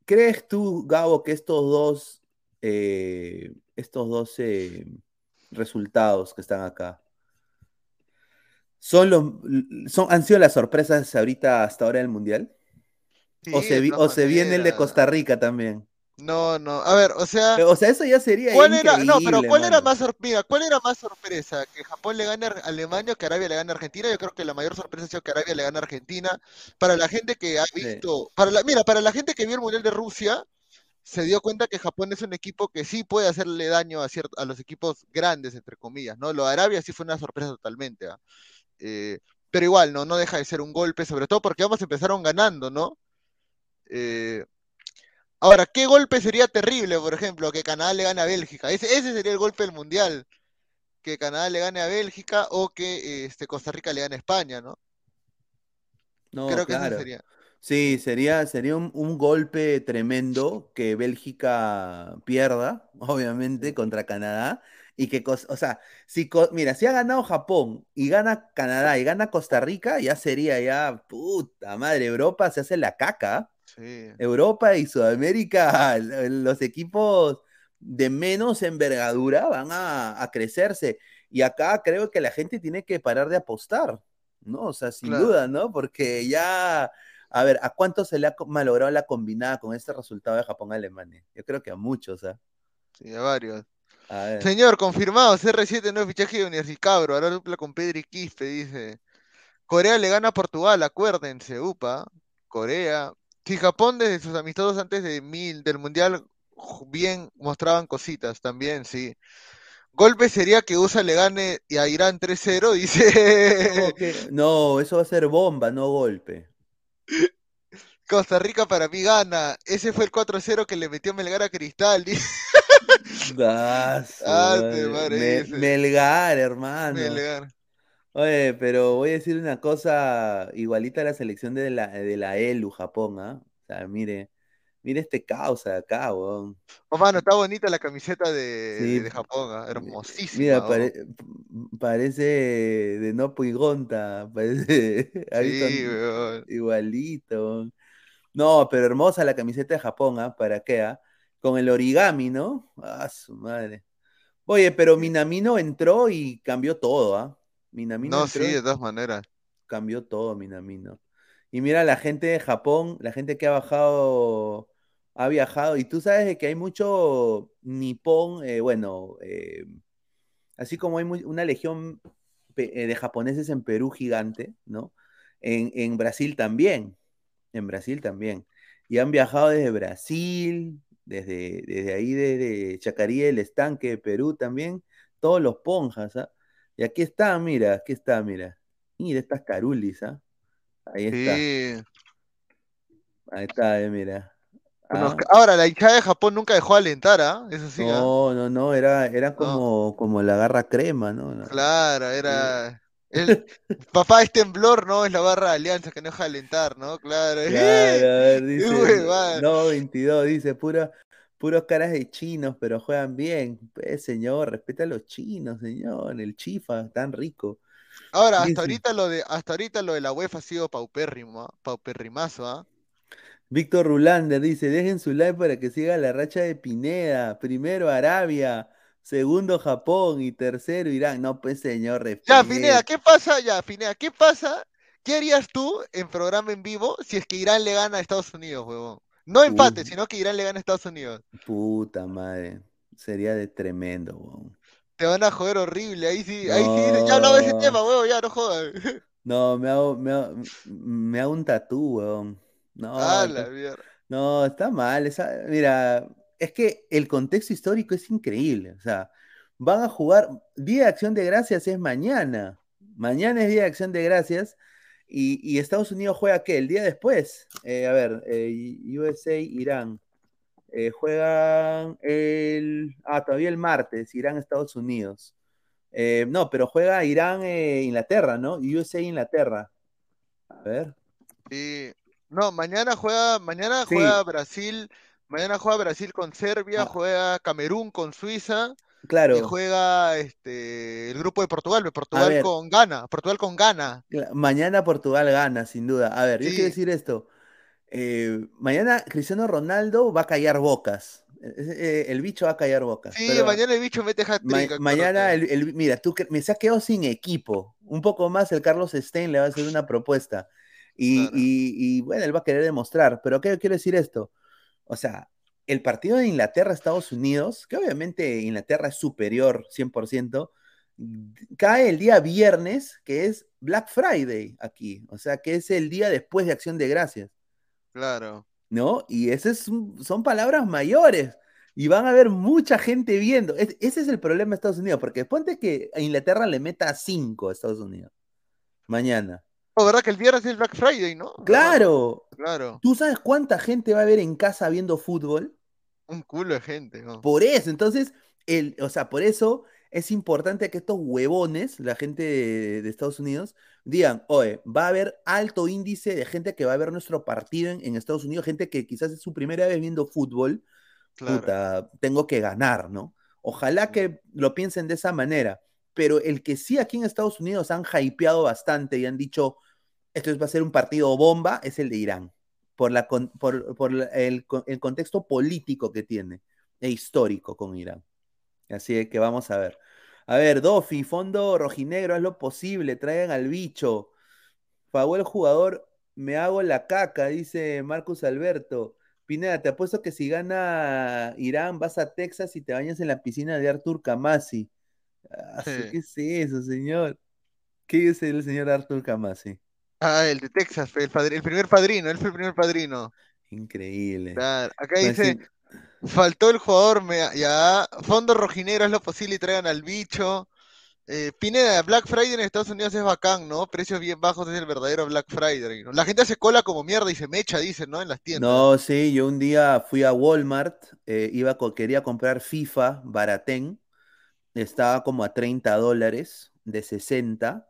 ¿crees tú, Gabo, que estos dos, eh, estos dos eh, resultados que están acá son los, son, han sido las sorpresas ahorita hasta ahora del Mundial? ¿O se, o se viene el de. Costa Rica también? No, no. A ver, o sea, O sea, eso ya sería ¿cuál era? No, pero ¿cuál era más sorpresa? ¿Cuál era más sorpresa? ¿Que Japón le gane a Alemania o que Arabia le gane a Argentina? Yo creo que la mayor sorpresa ha sido que Arabia le gane a Argentina. Para la gente que ha Sí. visto, para la, mira, para la gente que vio el Mundial de Rusia, se dio cuenta que Japón es un equipo que sí puede hacerle daño a, ciert- a los equipos grandes, entre comillas, ¿no? Lo de Arabia sí fue una sorpresa totalmente, ¿ah? Eh, pero igual, ¿no? No deja de ser un golpe, sobre todo porque ambos empezaron ganando, ¿no? Eh, ahora, ¿qué golpe sería terrible, por ejemplo, que Canadá le gane a Bélgica? Ese, ese sería el golpe del Mundial, que Canadá le gane a Bélgica o que este, Costa Rica le gane a España, ¿no? No, Creo que ese claro. sería. Sí, sería, sería un, un golpe tremendo que Bélgica pierda, obviamente, contra Canadá. Y que, o sea, si, mira, si ha ganado Japón y gana Canadá y gana Costa Rica, ya sería ya, puta madre, Europa se hace la caca. Sí. Europa y Sudamérica, los equipos de menos envergadura van a, a crecerse. Y acá creo que la gente tiene que parar de apostar, ¿no? O sea, sin Claro. duda, ¿no? Porque ya, a ver, ¿a cuánto se le ha malogrado la combinada con este resultado de Japón-Alemania? Yo creo que a muchos, ¿ah? Sí, a varios. A ver. Señor, confirmado, CR7 no es fichaje de Universicabro, ahora dupla con Pedri Quispe, dice. Corea le gana a Portugal, acuérdense, upa. Corea. Si Japón desde sus amistosos antes de mil, del Mundial bien mostraban cositas también, sí. Golpe sería que USA le gane y a Irán 3-0, dice No, eso va a ser bomba, no golpe. Costa Rica para mí gana. Ese fue el 4-0 que le metió Melgar a Cristal, Ah, madre. te. Melgar, hermano. Melgar. Oye, pero voy a decir una cosa igualita a la selección de la, de la ELU, Japón, ¿ah? O sea, mire, mire este caos de acá, weón. Oh, mano, está bonita la camiseta de, Sí, de Japón, ah, Hermosísima. Mira, pare- parece de no Puigonta, parece Sí, weón. igualito. weón. No, pero hermosa la camiseta de Japón, ¿ah? ¿Para qué, ah? Con el origami, ¿no? Ah, su madre. Oye, pero Minamino entró y cambió todo, ¿ah? Minamino No, sí, de todas maneras. cambió todo Minamino. Y mira, la gente de Japón, la gente que ha bajado, ha viajado, y tú sabes de que hay mucho nipón, eh, bueno, eh, así como hay una legión eh, de japoneses en Perú gigante, ¿no? En, en Brasil también, en Brasil también. Y han viajado desde Brasil, desde, desde ahí, desde Chacarí del Estanque de Perú también, todos los ponjas, ¿ah? Y aquí está, mira, aquí está, mira. Mira estas carulis, ¿ah? Ahí está, Sí. ahí está, eh, mira. Ah, Ahora, la hinchada de Japón nunca dejó de alentar, ¿ah? Eso sí, ¿ah? no, no, no, era, era No. como, como la garra crema, ¿no? Claro, era. El papá es temblor, ¿no? Es la barra de alianza que no deja de alentar, ¿no? Claro. Claro, a ver, dice, no, 22, dice, pura, puros caras de chinos, pero juegan bien. Pues, señor, respeta a los chinos, señor. El chifa, tan rico. Ahora, hasta ahorita lo de, hasta ahorita lo de la UEFA ha sido paupérrimo, ¿ah? paupérrimazo, ¿ah? Víctor Rulander dice, dejen su like para que siga la racha de Pineda. Primero Arabia, segundo Japón y tercero Irán. No, pues señor, Ya, respete. Pineda, ¿qué pasa? Ya, Pineda, ¿qué pasa? ¿Qué harías tú en programa en vivo si es que Irán le gana a Estados Unidos, huevón? No empate, Uy. sino que Irán le gana a Estados Unidos. Puta madre. Sería de tremendo, weón. Te van a joder horrible. Ahí sí, ahí sí ya hablaba de ese tema, huevón, ya no jodas. No, me hago, me hago, me hago un tatú, weón. No, Ah, está- la mierda. no, está mal. esa- mira, es que el contexto histórico es increíble. O sea, van a jugar. Día de Acción de Gracias es mañana. Mañana es Día de Acción de Gracias. Y, y Estados Unidos juega qué? El día después. Eh, a ver, eh, USA, Irán. Eh, juegan el. Ah, todavía el martes, Irán, Estados Unidos. Eh, no, pero juega Irán, Inglaterra, ¿no? USA, Inglaterra. A ver. No, mañana juega, mañana Sí. juega Brasil, mañana juega Brasil con Serbia, Ah. juega Camerún con Suiza Claro, juega este el grupo de Portugal, Portugal ver. con Ghana, Portugal con Ghana. mañana Portugal gana, sin duda. A ver, yo Sí. quiero decir esto. Eh, mañana Cristiano Ronaldo va a callar bocas. Eh, eh, el bicho va a callar bocas. Sí, pero mañana el bicho mete ma- hat-trick, mañana, el, el- mira, tú que- me se ha quedado sin equipo. Un poco más el Carlos Stein le va a hacer una propuesta. Y, Claro. y- y, bueno, él va a querer demostrar. Pero ¿qué quiero decir esto? O sea, el partido de Inglaterra-Estados Unidos, que obviamente Inglaterra es superior 100%, cae el día viernes, que es Black Friday aquí. O sea, que es el día después de Acción de Gracias. Claro. ¿no? Y ese es un- son palabras mayores. Y van a haber mucha gente viendo. Es- ese es el problema de Estados Unidos, porque ponte que a Inglaterra le meta 5 a Estados Unidos. Mañana. Oh, ¿verdad que el viernes es Black Friday, no? Claro. Claro. ¿Tú sabes cuánta gente va a ver en casa viendo fútbol? Un culo de gente, ¿no? Por eso, entonces, el, o sea, por eso es importante que estos huevones, la gente de, de Estados Unidos, digan, oye, va a haber alto índice de gente que va a ver nuestro partido en, en Estados Unidos, gente que quizás es su primera vez viendo fútbol, Claro. puta, tengo que ganar, ¿no? Ojalá que lo piensen de esa manera, pero el que sí aquí en Estados Unidos han hypeado bastante y han dicho, esto va a ser un partido bomba, es el de Irán, por, la, por, por el, el contexto político que tiene e histórico con Irán. Así que vamos a ver. A ver, Dofi, fondo rojinegro, haz lo posible, traigan al bicho. Pagó el jugador, me hago la caca, dice Marcus Alberto. Pineda, te apuesto que si gana Irán, vas a Texas y te bañas en la piscina de Artur Kamasi. Ah, Sí. ¿Qué es eso, señor? ¿Qué es el señor Artur Kamasi? Ah, el de Texas, el, primer padrino, él fue el primer padrino. Increíble. Claro. Acá dice, faltó el jugador, me, ya, fondo rojinegro es lo posible y traigan al bicho. Eh, Pineda, Black Friday en Estados Unidos es bacán, ¿no? Precios bien bajos es el verdadero Black Friday, ¿no? La gente hace cola como mierda y se mecha, dicen, ¿no? En las tiendas. No, sí, yo un día fui a Walmart, eh, iba, co- quería comprar FIFA Baratén, estaba como a 30 dólares de 60,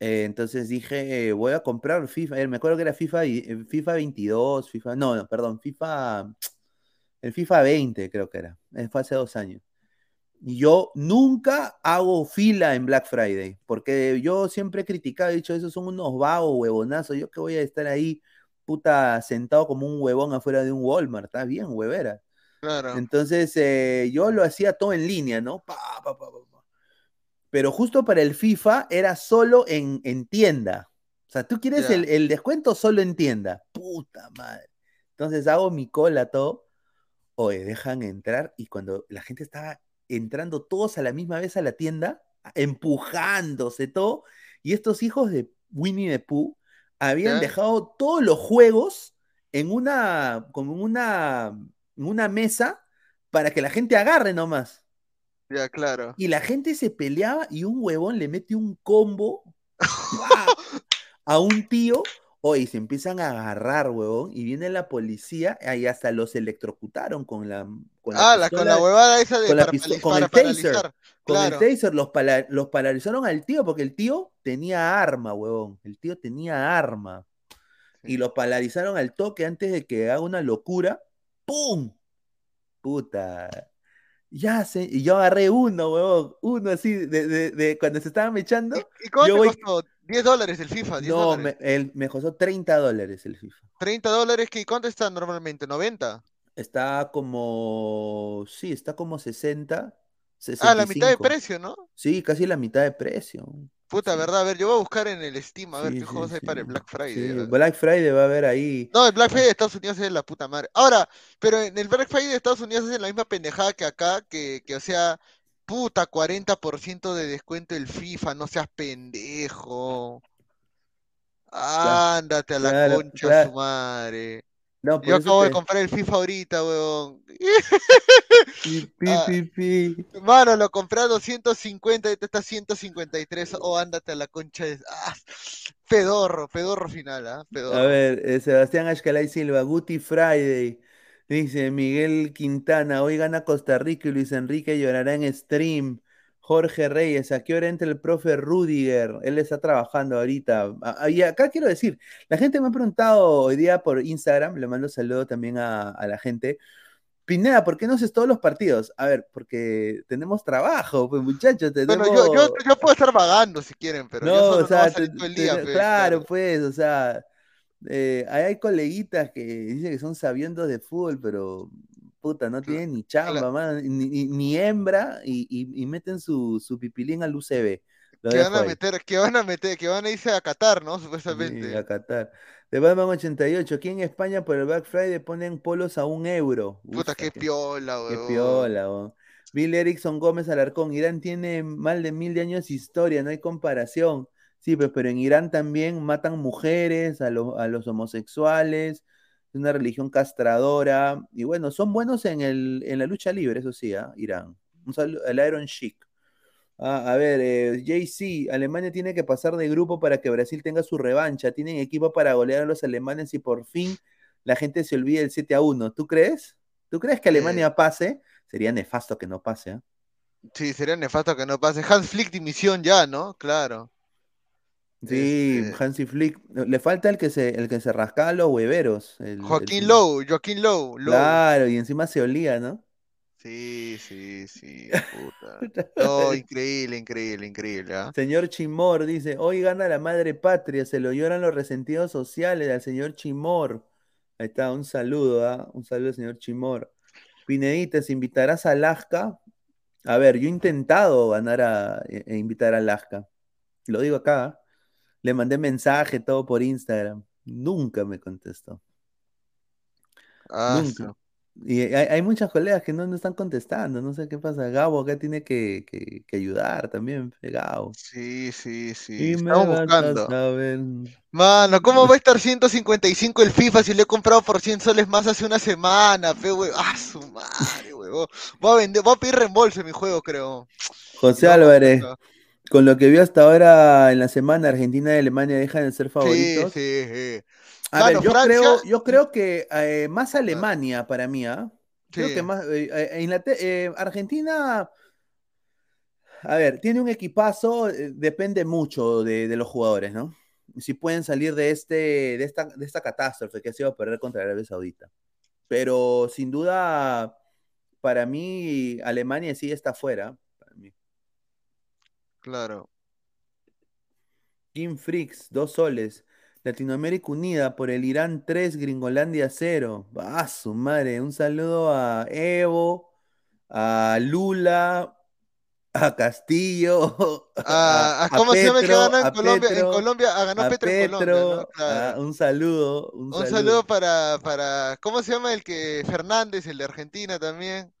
eh, entonces dije, voy a comprar FIFA, eh, me acuerdo que era FIFA, eh, FIFA 22, FIFA, no, no, perdón, FIFA, el FIFA 20 creo que era, fue hace dos años. Y yo nunca hago fila en Black Friday, porque yo siempre he criticado, he dicho, esos son unos vagos, huevonazos, yo que voy a estar ahí, puta, sentado como un huevón afuera de un Walmart, está bien, huevera. Claro. Entonces, eh, yo lo hacía todo en línea, ¿no? Pa, pa, pa, pa. Pero justo para el FIFA era solo en, en tienda. O sea, tú quieres el, el descuento solo en tienda. Puta madre. Entonces hago mi cola todo. Oye, dejan entrar y cuando la gente estaba entrando todos a la misma vez a la tienda, empujándose todo, y estos hijos de Winnie the Pooh habían dejado todos los juegos en una, como una, en una mesa para que la gente agarre nomás. Ya, claro. Y la gente se peleaba y un huevón le mete un combo a un tío. Oye, se empiezan a agarrar, huevón, y viene la policía y hasta los electrocutaron con la, con la Ah, la, con la huevada esa de con para, con para el taser. con el taser los, pala- los paralizaron al tío porque el tío tenía arma, huevón. El tío tenía arma. Y lo paralizaron al toque antes de que haga una locura. ¡Pum! puta. Ya sé, y yo agarré uno, huevón, uno así, de, de, de cuando se estaban echando. ¿Y, y cuánto voy- costó? 10 dólares el FIFA, 10 No, me, el- me costó 30 dólares el FIFA. 30 dólares, ¿qué? ¿cuánto está normalmente? ¿90? Está como, sí, está como 60, Ah, la mitad de 65. precio, ¿no? Sí, casi la mitad de precio. Puta. ¿verdad? A ver, yo voy a buscar en el Steam, a ver Sí, qué sí, juegos hay para el. Black Friday. Black Friday va a haber ahí. No, el Black Friday de Estados Unidos es la puta madre. Ahora, pero en el Black Friday de Estados Unidos hacen la misma pendejada que acá, que, que o sea, puta, 40% de descuento el FIFA, no seas pendejo. Ándate a la claro, concha claro. su madre. No, Yo acabo de comprar el FIFA ahorita, weón. Pi, pi, Ah. pi. Mano, lo compré a 250 y te está 153. Oh, ándate a la concha de... Ah, pedorro, pedorro final, ¿ah? A Pedorro. ver, eh, Sebastián Ashcalay Silva, Guti Friday. Dice Miguel Quintana, hoy gana Costa Rica y Luis Enrique llorará en stream. Jorge Reyes, ¿a qué hora entra el profe Rudiger? Él está trabajando ahorita. Ah, ah, Y acá quiero decir, la gente me ha preguntado hoy día por Instagram, le mando saludo también a, a la gente. Pineda, ¿por qué no haces todos los partidos? A ver, porque tenemos trabajo, pues muchachos, tenemos... Bueno, yo, yo, yo puedo estar vagando si quieren, pero yo No, solo o sea, te- todo el te- día, pues, claro, pues, o sea, eh, hay coleguitas que dicen que son sabiendos de fútbol, pero puta, no tienen ni chamba, cla- man, ni, ni- hembra, y, y- y meten su, su pipilín al UCB. Lo que van a ahí. meter, que van a meter, que van a irse a Qatar, ¿no? Sí, Supuestamente. a Qatar. De Batman 88, aquí en España por el Black Friday ponen polos a un euro. Puta, Ufa, qué qué- piola, Qué weón. piola, weón. Bill Erickson Gómez Alarcón. Irán tiene más de mil de años de historia, no hay comparación. Sí, pues, pero en Irán también matan mujeres, a, los- a los homosexuales, una religión castradora. Y bueno, son buenos en, el, en la lucha libre, eso sí, ¿ah? Irán. Un saludo, el Iron Chic. Ah, a ver, eh, JC, Alemania tiene que pasar de grupo para que Brasil tenga su revancha. Tienen equipo para golear a los alemanes y por fin la gente se olvide del 7 a 1. ¿Tú crees? ¿Tú crees que Eh, Alemania pase? Sería nefasto que no pase. ¿ah? Sí, sería nefasto que no pase. Hans Flick dimisión ya, ¿no? Claro. Sí, Este, Hansi Flick. Le falta el que se, el que se rascaba los hueveros. el- el Joaquín señor. Lowe, Joaquín Lowe, Lowe. Claro, y encima se olía, ¿no? Sí, sí, sí, puta. No, increíble, increíble, increíble, ¿ah? Señor Chimor dice, hoy gana la madre patria, se lo lloran los resentidos sociales al señor Chimor. Ahí está, un saludo, ¿ah? Un saludo, señor Chimor. Pinedita, ¿se invitarás a Alaska? A ver, yo he intentado ganar a e- e invitar a Alaska. Lo digo acá. ¿ah? Le mandé mensaje, todo por Instagram. Nunca me contestó. Ah, Nunca. su- Y hay, hay muchas colegas que no, no están contestando. No sé qué pasa. Gabo acá tiene que, que- que ayudar también. fe, Gabo. Sí, sí, sí. Y me Estamos a buscando. saber. Mano, ¿cómo va a estar 155 el FIFA si lo he comprado por 100 soles más hace una semana, fe, we- Ah, su madre, huevón. Voy a vender, voy a pedir reembolso en mi juego, creo. José Álvarez. Con lo que vio hasta ahora en la semana, Argentina y Alemania dejan de ser Sí, favoritos. sí, sí. A ver, yo Francia, creo, yo creo que eh, más Alemania para mí, ¿ah? Creo sí. que más eh, eh, eh, Argentina, a ver, tiene un equipazo, eh, depende mucho de, de los jugadores, ¿no? Si pueden salir de este, de esta, de esta catástrofe que ha sido perder contra Arabia Saudita. Pero sin duda, para mí, Alemania sí está fuera. Claro. Kim Freaks, dos soles. Latinoamérica Unida por el Irán 3, Gringolandia 0. Ah, su madre. Un saludo a Evo, a Lula, a Castillo, a, Ah, a ¿cómo se llama el que Petro, ganó en a Colombia? En Petro, Colombia, ah, ganó a Petro en Colombia, ¿no? Petro. Claro. Ah, un saludo, un Un saludo. saludo para, para, ¿cómo se llama el que Fernández, el de Argentina también?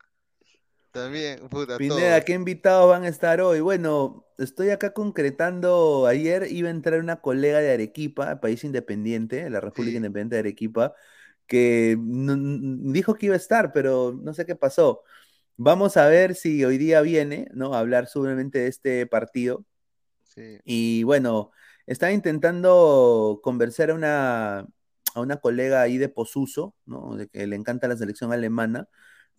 También, puta, Pineda, todos. ¿qué invitados van a estar hoy? Bueno, estoy acá concretando. Ayer iba a entrar una colega de Arequipa, país independiente, la República Sí. Independiente de Arequipa, que dijo que iba a estar, pero no sé qué pasó. Vamos a ver si hoy día viene, ¿no? A hablar solamente de este partido. Sí. Y bueno, estaba intentando convencer a una, a una colega ahí de Posuso, ¿no? De que le encanta la selección alemana,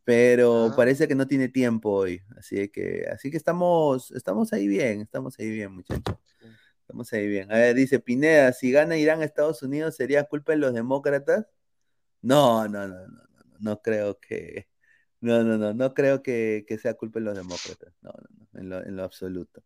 pero parece que no tiene tiempo hoy. Así que, así que estamos, estamos ahí bien, estamos ahí bien, muchachos. Estamos ahí bien. A ver, dice Pineda, si gana Irán a Estados Unidos, ¿sería culpa de los demócratas? No, no, no, no, no, no, no creo que, No, no, no, no creo que, que sea culpa de los demócratas. No, no, no, en lo, en lo absoluto.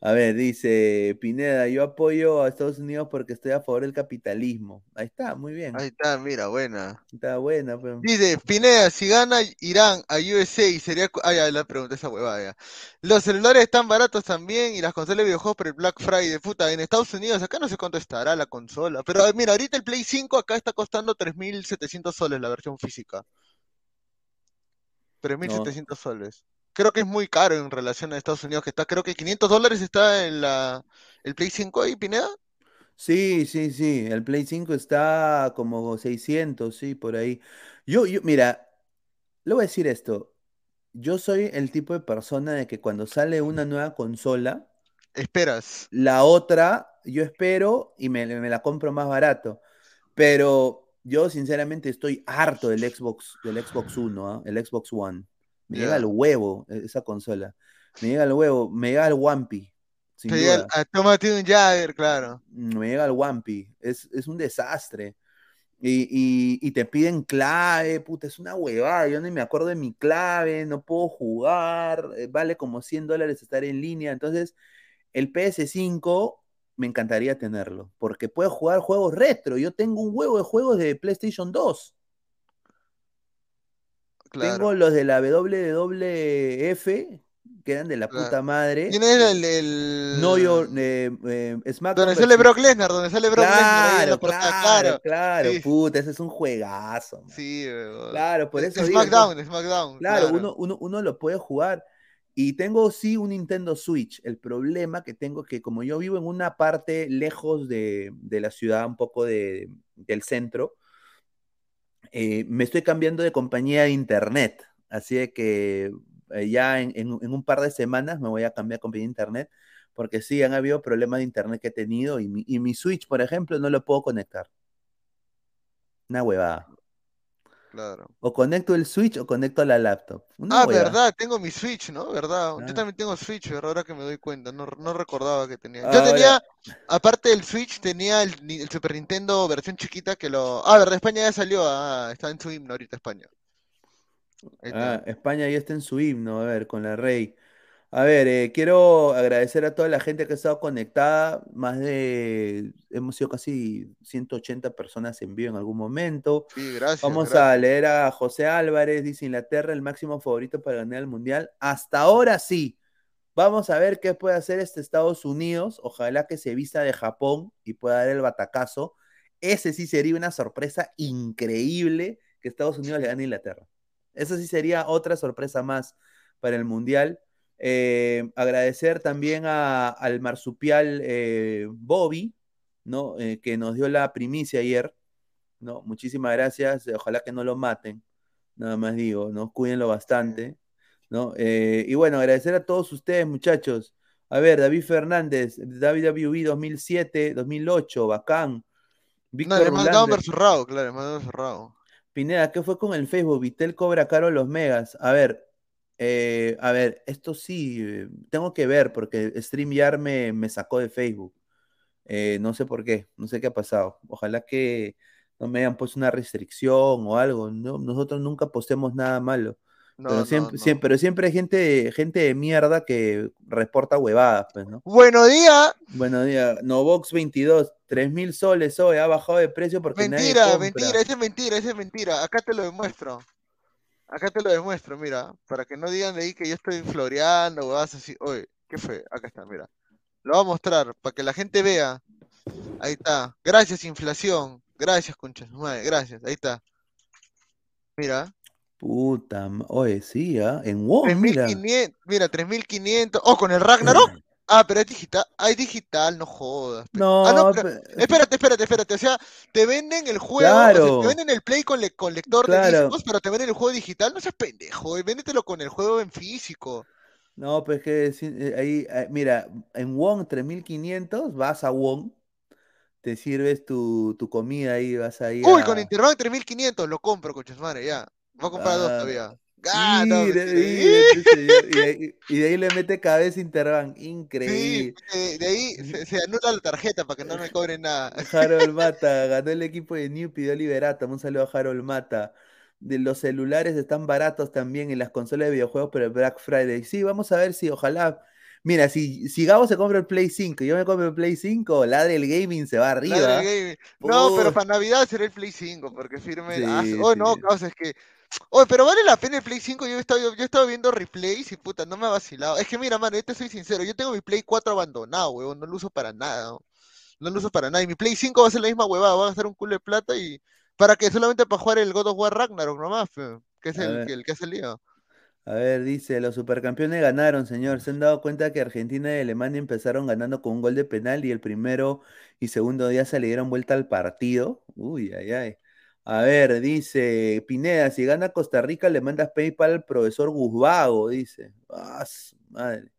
A ver, dice Pineda, yo apoyo a Estados Unidos porque estoy a favor del capitalismo. Ahí está, muy bien. Ahí está, mira, buena. Está buena. Pues. Dice, Pineda, si gana Irán a USA, sería... Ah, ya, la pregunta esa huevada, ya. Los celulares están baratos también y las consolas de videojuegos por el Black Friday. Puta, en Estados Unidos, acá no sé cuánto estará la consola. Pero mira, ahorita el Play 5 acá está costando 3.700 soles la versión física. 3.700 soles. Creo que es muy caro en relación a Estados Unidos, que está, creo que 500 dólares está en la, el Play 5 ahí, Pineda. Sí, sí, sí, el Play 5 está como 600, sí, por ahí. Yo, yo, mira, le voy a decir esto. Yo soy el tipo de persona de que cuando sale una nueva consola, Esperas. la otra, yo espero y me, me la compro más barato. Pero yo sinceramente estoy harto del Xbox, del Xbox One, ¿ah? El Xbox One. Me llega al huevo e- esa consola. Me llega al huevo, me llega al Wampi, sin Te llega duda. a tómate un Jagger, claro. Me llega al Wampi. Es, es un desastre. Y, y- y te piden clave, puta, es una huevada. Yo ni me acuerdo de mi clave, no puedo jugar, eh, vale como 100 dólares estar en línea. Entonces, el PS5 me encantaría tenerlo, porque puedo jugar juegos retro. Yo tengo un huevo de juegos de PlayStation 2. Claro. Tengo los de la WWF, que eran de la Claro. puta madre. ¿Quién es el, el... No, yo, eh, eh, SmackDown Donde sale Brock Lesnar, donde sale Brock Lesnar Claro, claro, claro. claro, Sí. puta, ese es un juegazo. man. Sí, weón. Claro, por eso digo, SmackDown, SmackDown. Claro, Uno, uno, uno lo puede jugar. Y tengo sí un Nintendo Switch. El problema que tengo es que como yo vivo en una parte lejos de, de la ciudad, un poco de, del centro, eh, me estoy cambiando de compañía de internet. Así que eh, ya en, un par de semanas me voy a cambiar de compañía de internet. Porque sí, han habido problemas de internet que he tenido y mi Switch, por ejemplo, no lo puedo conectar. Una huevada. Claro. O conecto el Switch o conecto la laptop. Una Ah, verdad, tengo mi Switch, ¿no? ¿Verdad? Ah. Yo también tengo Switch, ¿verdad? Ahora que me doy cuenta, no, no recordaba que tenía. Yo tenía, aparte del Switch, tenía el, el Super Nintendo versión chiquita que lo... Ah, ¿verdad? España ya salió, ah, está en su himno ahorita España. Ah, España ya está en su himno, a ver, con la Rey. A ver, eh, quiero agradecer a toda la gente que ha estado conectada. Más de, hemos sido casi 180 personas en vivo en algún momento. Sí, gracias. Vamos gracias. a leer a José Álvarez, dice Inglaterra, el máximo favorito para ganar el Mundial. Hasta ahora sí. Vamos a ver qué puede hacer este Estados Unidos. Ojalá que se vista de Japón y pueda dar el batacazo. Ese sí sería una sorpresa increíble que Estados Unidos le gane a Inglaterra. Eso sí sería otra sorpresa más para el Mundial. Eh, agradecer también a- al marsupial eh, Bobby, ¿no? Eh, que nos dio la primicia ayer. ¿no? Muchísimas gracias. Ojalá que no lo maten. Nada más digo, ¿no? Cuídenlo bastante. ¿no? Y bueno, agradecer a todos ustedes, muchachos. A ver, David Fernández, WWE 2007, 2008, bacán. No, Víctor SmackDown Rulander. versus Raw, claro, SmackDown versus Raw. Pineda, ¿qué fue con el Facebook? Vitel cobra caro los megas. A ver, eh, a ver, esto sí, eh, tengo que ver porque StreamYard me, me sacó de Facebook. Eh, no sé por qué, no sé qué ha pasado. Ojalá que no me hayan puesto una restricción o algo. ¿no? Nosotros nunca postemos nada malo. No, pero, siempre, no. siempre, pero siempre hay gente, gente de mierda que reporta huevadas, pues, ¿no? Buenos días. Bueno, día, Novox 22, 3 mil soles hoy, ha bajado de precio porque nadie Mentira, compra. mentira, esa es mentira, esa es mentira. Acá te lo demuestro. Acá te lo demuestro, mira. Para que no digan de ahí que yo estoy floreando o vas así. Oye, ¿qué fue? Acá está, mira. Lo voy a mostrar para que la gente vea. Ahí está. Gracias, inflación. Gracias, conchas. Madre, gracias. Ahí está. Mira. Puta, oye, sí, ¿ah? En WoW, mira. 3500. Mira, 3500. Oh, con el Ragnarok. Ah, pero es digital. Es digital, no jodas. No, Ah, no, pero- pe- Espérate, espérate, espérate. O sea, te venden el juego, o sea, Claro. te venden el Play con, le- con lector de discos, pero te venden el juego digital. No seas pendejo, eh, véndetelo con el juego en físico. no, pues que eh, ahí, eh, mira, en WON 3500 vas a WON, te sirves tu, tu comida ahí, vas ahí Uy, a... con Interbank 3500 lo compro, coches madre, ya. Voy a comprar dos todavía. Y, de ahí, y de ahí le mete cabeza Interbank, Sí, increíble. eh, de ahí se, se anula la tarjeta para que no me cobren nada. Harold Mata, ganó el equipo de New, pidió Liberato. Un saludo a Harold Mata. de los celulares están baratos también en las consolas de videojuegos, pero el Black Friday. Sí, vamos a ver si ojalá. Mira, si, si Gabo se compra el Play 5 y yo me compro el Play 5, la del gaming se va arriba. No, pero para Navidad será el Play 5, porque firme. Ah, oh, no, causa, es que. Oye, pero vale la pena el Play 5. Yo he estado, yo he estado viendo replays y puta, no me ha vacilado. Es que mira, mano, yo te soy sincero. Yo tengo mi Play 4 abandonado, weón. No lo uso para nada. ¿no? no lo uso para nada. Y mi Play 5 va a ser la misma huevada. Va a gastar un culo de plata y. Para que solamente para jugar el God of War Ragnarok nomás, que es el, el, que ha salido. A ver, dice, los supercampeones ganaron, señor. ¿Se han dado cuenta que Argentina y Alemania empezaron ganando con un gol de penal y el primero y segundo día se le dieron vuelta al partido? Uy, ay, ay. A ver, dice Pineda, si gana Costa Rica le mandas PayPal al profesor Guzbago, dice. Ah, madre.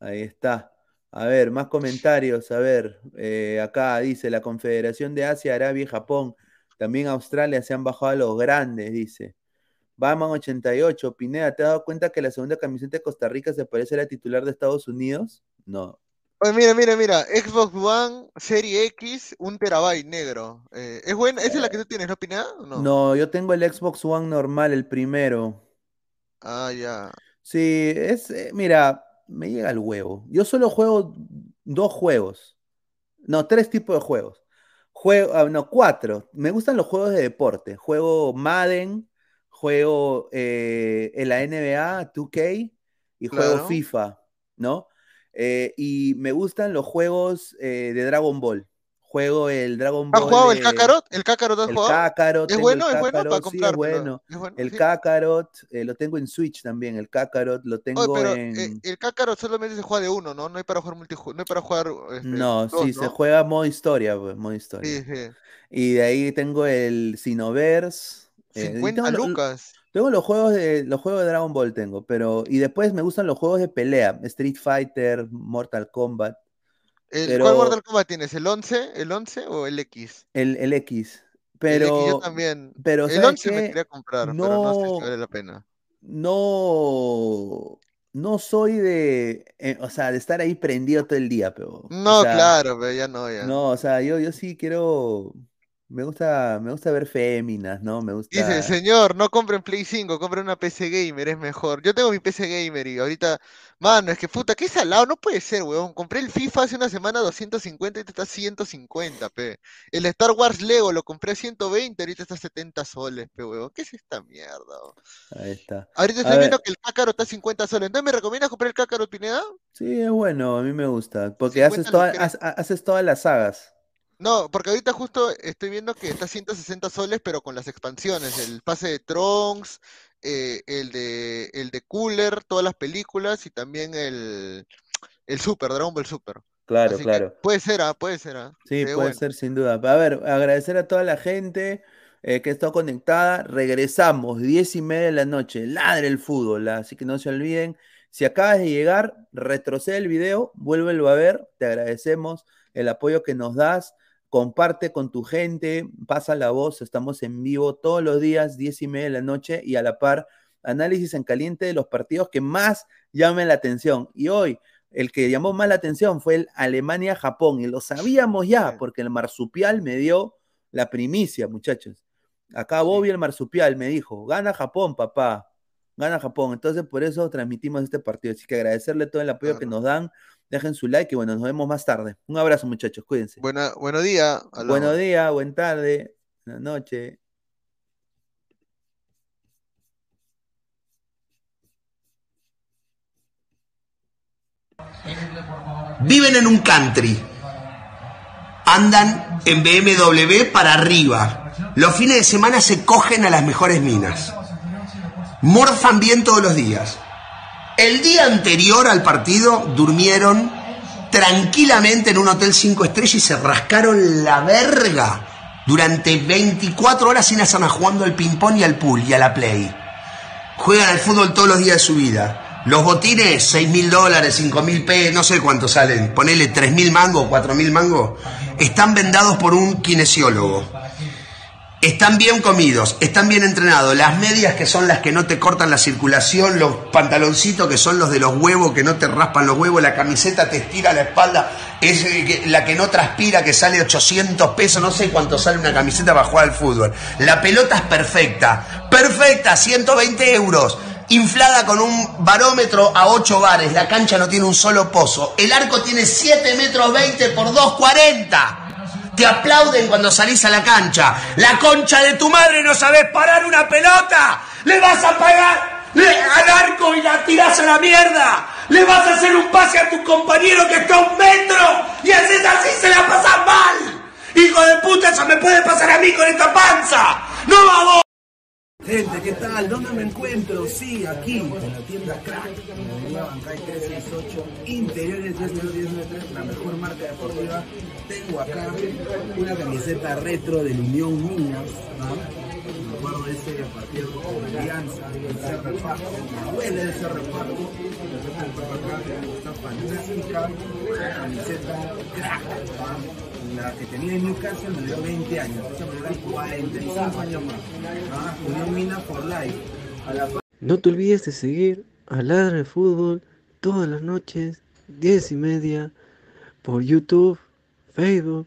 Ahí está. A ver, más comentarios. A ver, eh, acá dice la Confederación de Asia, Arabia y Japón. También Australia se han bajado a los grandes, dice. Batman 88, Pineda, ¿te has dado cuenta que la segunda camiseta de Costa Rica se parece a la titular de Estados Unidos? No. Oye, mira, mira, mira, Xbox One Serie X, un terabyte negro. Eh, ¿Es buena? ¿Esa es la que tú tienes, no, Pineda? No? no, yo tengo el Xbox One normal, el primero. Ah, ya. Sí, es, eh, mira, me llega el huevo. Yo solo juego dos juegos. No, tres tipos de juegos. Juego, ah, no, cuatro. Me gustan los juegos de deporte. Juego Madden, juego eh, en la NBA 2K y juego FIFA, ¿no? Eh, y me gustan los juegos eh, de Dragon Ball. Juego el Dragon Ball. ¿Has jugado el Kakarot? ¿El Kakarot has el jugado? Kakarot, ¿Es bueno? ¿Es bueno para sí, es bueno. El Kakarot lo tengo en Switch también. El Kakarot lo tengo pero, en. el Kakarot solamente se juega de uno, ¿no? No hay para jugar multijugador. No hay para jugar. Este, no, sí, se juega modo historia, pues, modo historia. Sí, sí. Y de ahí tengo el Sinoverse. 50 eh, lucas. Tengo los juegos de los juegos de Dragon Ball tengo, pero y después me gustan los juegos de pelea, Street Fighter, Mortal Kombat. ¿Cuál Mortal Kombat tienes? ¿El 11? ¿El 11 o el X? El, el X. Pero el X yo también. Pero, el 11 me quería comprar, no, pero no sé si vale la pena. No no soy de, eh, o sea, de estar ahí prendido todo el día, pero. No, claro, pero ya no, ya. No, o sea, yo, yo sí quiero me gusta, me gusta ver féminas, ¿no? Me gusta. Dice, señor, no compren Play 5, compren una PC Gamer, es mejor. Yo tengo mi PC Gamer y ahorita, mano, es que puta, qué salado, no puede ser, weón. Compré el FIFA hace una semana 250 y te está 150, pe. El Star Wars Lego lo compré a 120, ahorita está 70 soles, pe, weón. ¿Qué es esta mierda? Ahí está. Ahorita estoy viendo que el Cácaro está a 50 soles. Entonces, ¿me recomiendas comprar el Cácaro Pineda? Sí, es bueno, a mí me gusta. Porque haces, haces todas las sagas. No, porque ahorita justo estoy viendo que está 160 soles, pero con las expansiones, el pase de Trunks, eh, el de el de Cooler, todas las películas y también el, el Super, Dragon Ball Super. Claro, claro. Puede ser, ¿ah? puede ser. ¿ah? Sí, puede ser sin duda. A ver, agradecer a toda la gente eh, que está conectada. Regresamos, diez y media de la noche. Ladre el fútbol, ¿ah? así que no se olviden. Si acabas de llegar, retrocede el video, vuélvelo a ver. Te agradecemos el apoyo que nos das comparte con tu gente, pasa la voz, estamos en vivo todos los días, 10 y media de la noche, y a la par, análisis en caliente de los partidos que más llamen la atención. Y hoy, el que llamó más la atención fue el Alemania-Japón, y lo sabíamos ya, porque el marsupial me dio la primicia, muchachos. Acá Bobby el marsupial me dijo, gana Japón, papá, gana Japón. Entonces, por eso transmitimos este partido. Así que agradecerle todo el apoyo que nos dan Dejen su like y bueno, nos vemos más tarde. Un abrazo, muchachos, cuídense. Buena, buenos días. Buenos días, buen tarde, buenas noches. Viven en un country. Andan en BMW para arriba. Los fines de semana se cogen a las mejores minas. Morfan bien todos los días. El día anterior al partido durmieron tranquilamente en un hotel 5 estrellas y se rascaron la verga durante 24 horas sin hacer jugando al ping-pong y al pool y a la play. Juegan al fútbol todos los días de su vida. Los botines, 6 mil dólares, 5 mil p, no sé cuánto salen, ponele 3 mil mangos, 4 mil mangos, están vendados por un kinesiólogo. Están bien comidos, están bien entrenados. Las medias que son las que no te cortan la circulación, los pantaloncitos que son los de los huevos que no te raspan los huevos, la camiseta te estira la espalda, es eh, la que no transpira, que sale 800 pesos, no sé cuánto sale una camiseta para jugar al fútbol. La pelota es perfecta Perfecta, 120 euros. Inflada con un barómetro a 8 bares. La cancha no tiene un solo pozo. El arco tiene 7 metros 20 por 2,40. Te aplauden cuando salís a la cancha. La concha de tu madre no sabes parar una pelota. Le vas a pagar al arco y la tirás a la mierda. Le vas a hacer un pase a tu compañero que está a un metro y haces así se la pasas mal. Hijo de puta, eso me puede pasar a mí con esta panza. No vamos. Gente, ¿qué tal? ¿Dónde me encuentro? Sí, aquí, en la tienda Crack, en la Bancay 368, interiores 1093, la mejor marca deportiva. Tengo acá una camiseta retro del Unión Minas, ¿no? Me de ese partido con Alianza, ese reparto, me duele ese reparto, esta fantástica camiseta Crack, la que tenía en Newcastle me dio 20 años, esa me dio 45 años más. Unión Mina for Life. No te olvides de seguir a Ladra de Fútbol todas las noches, 10 y media, por YouTube, Facebook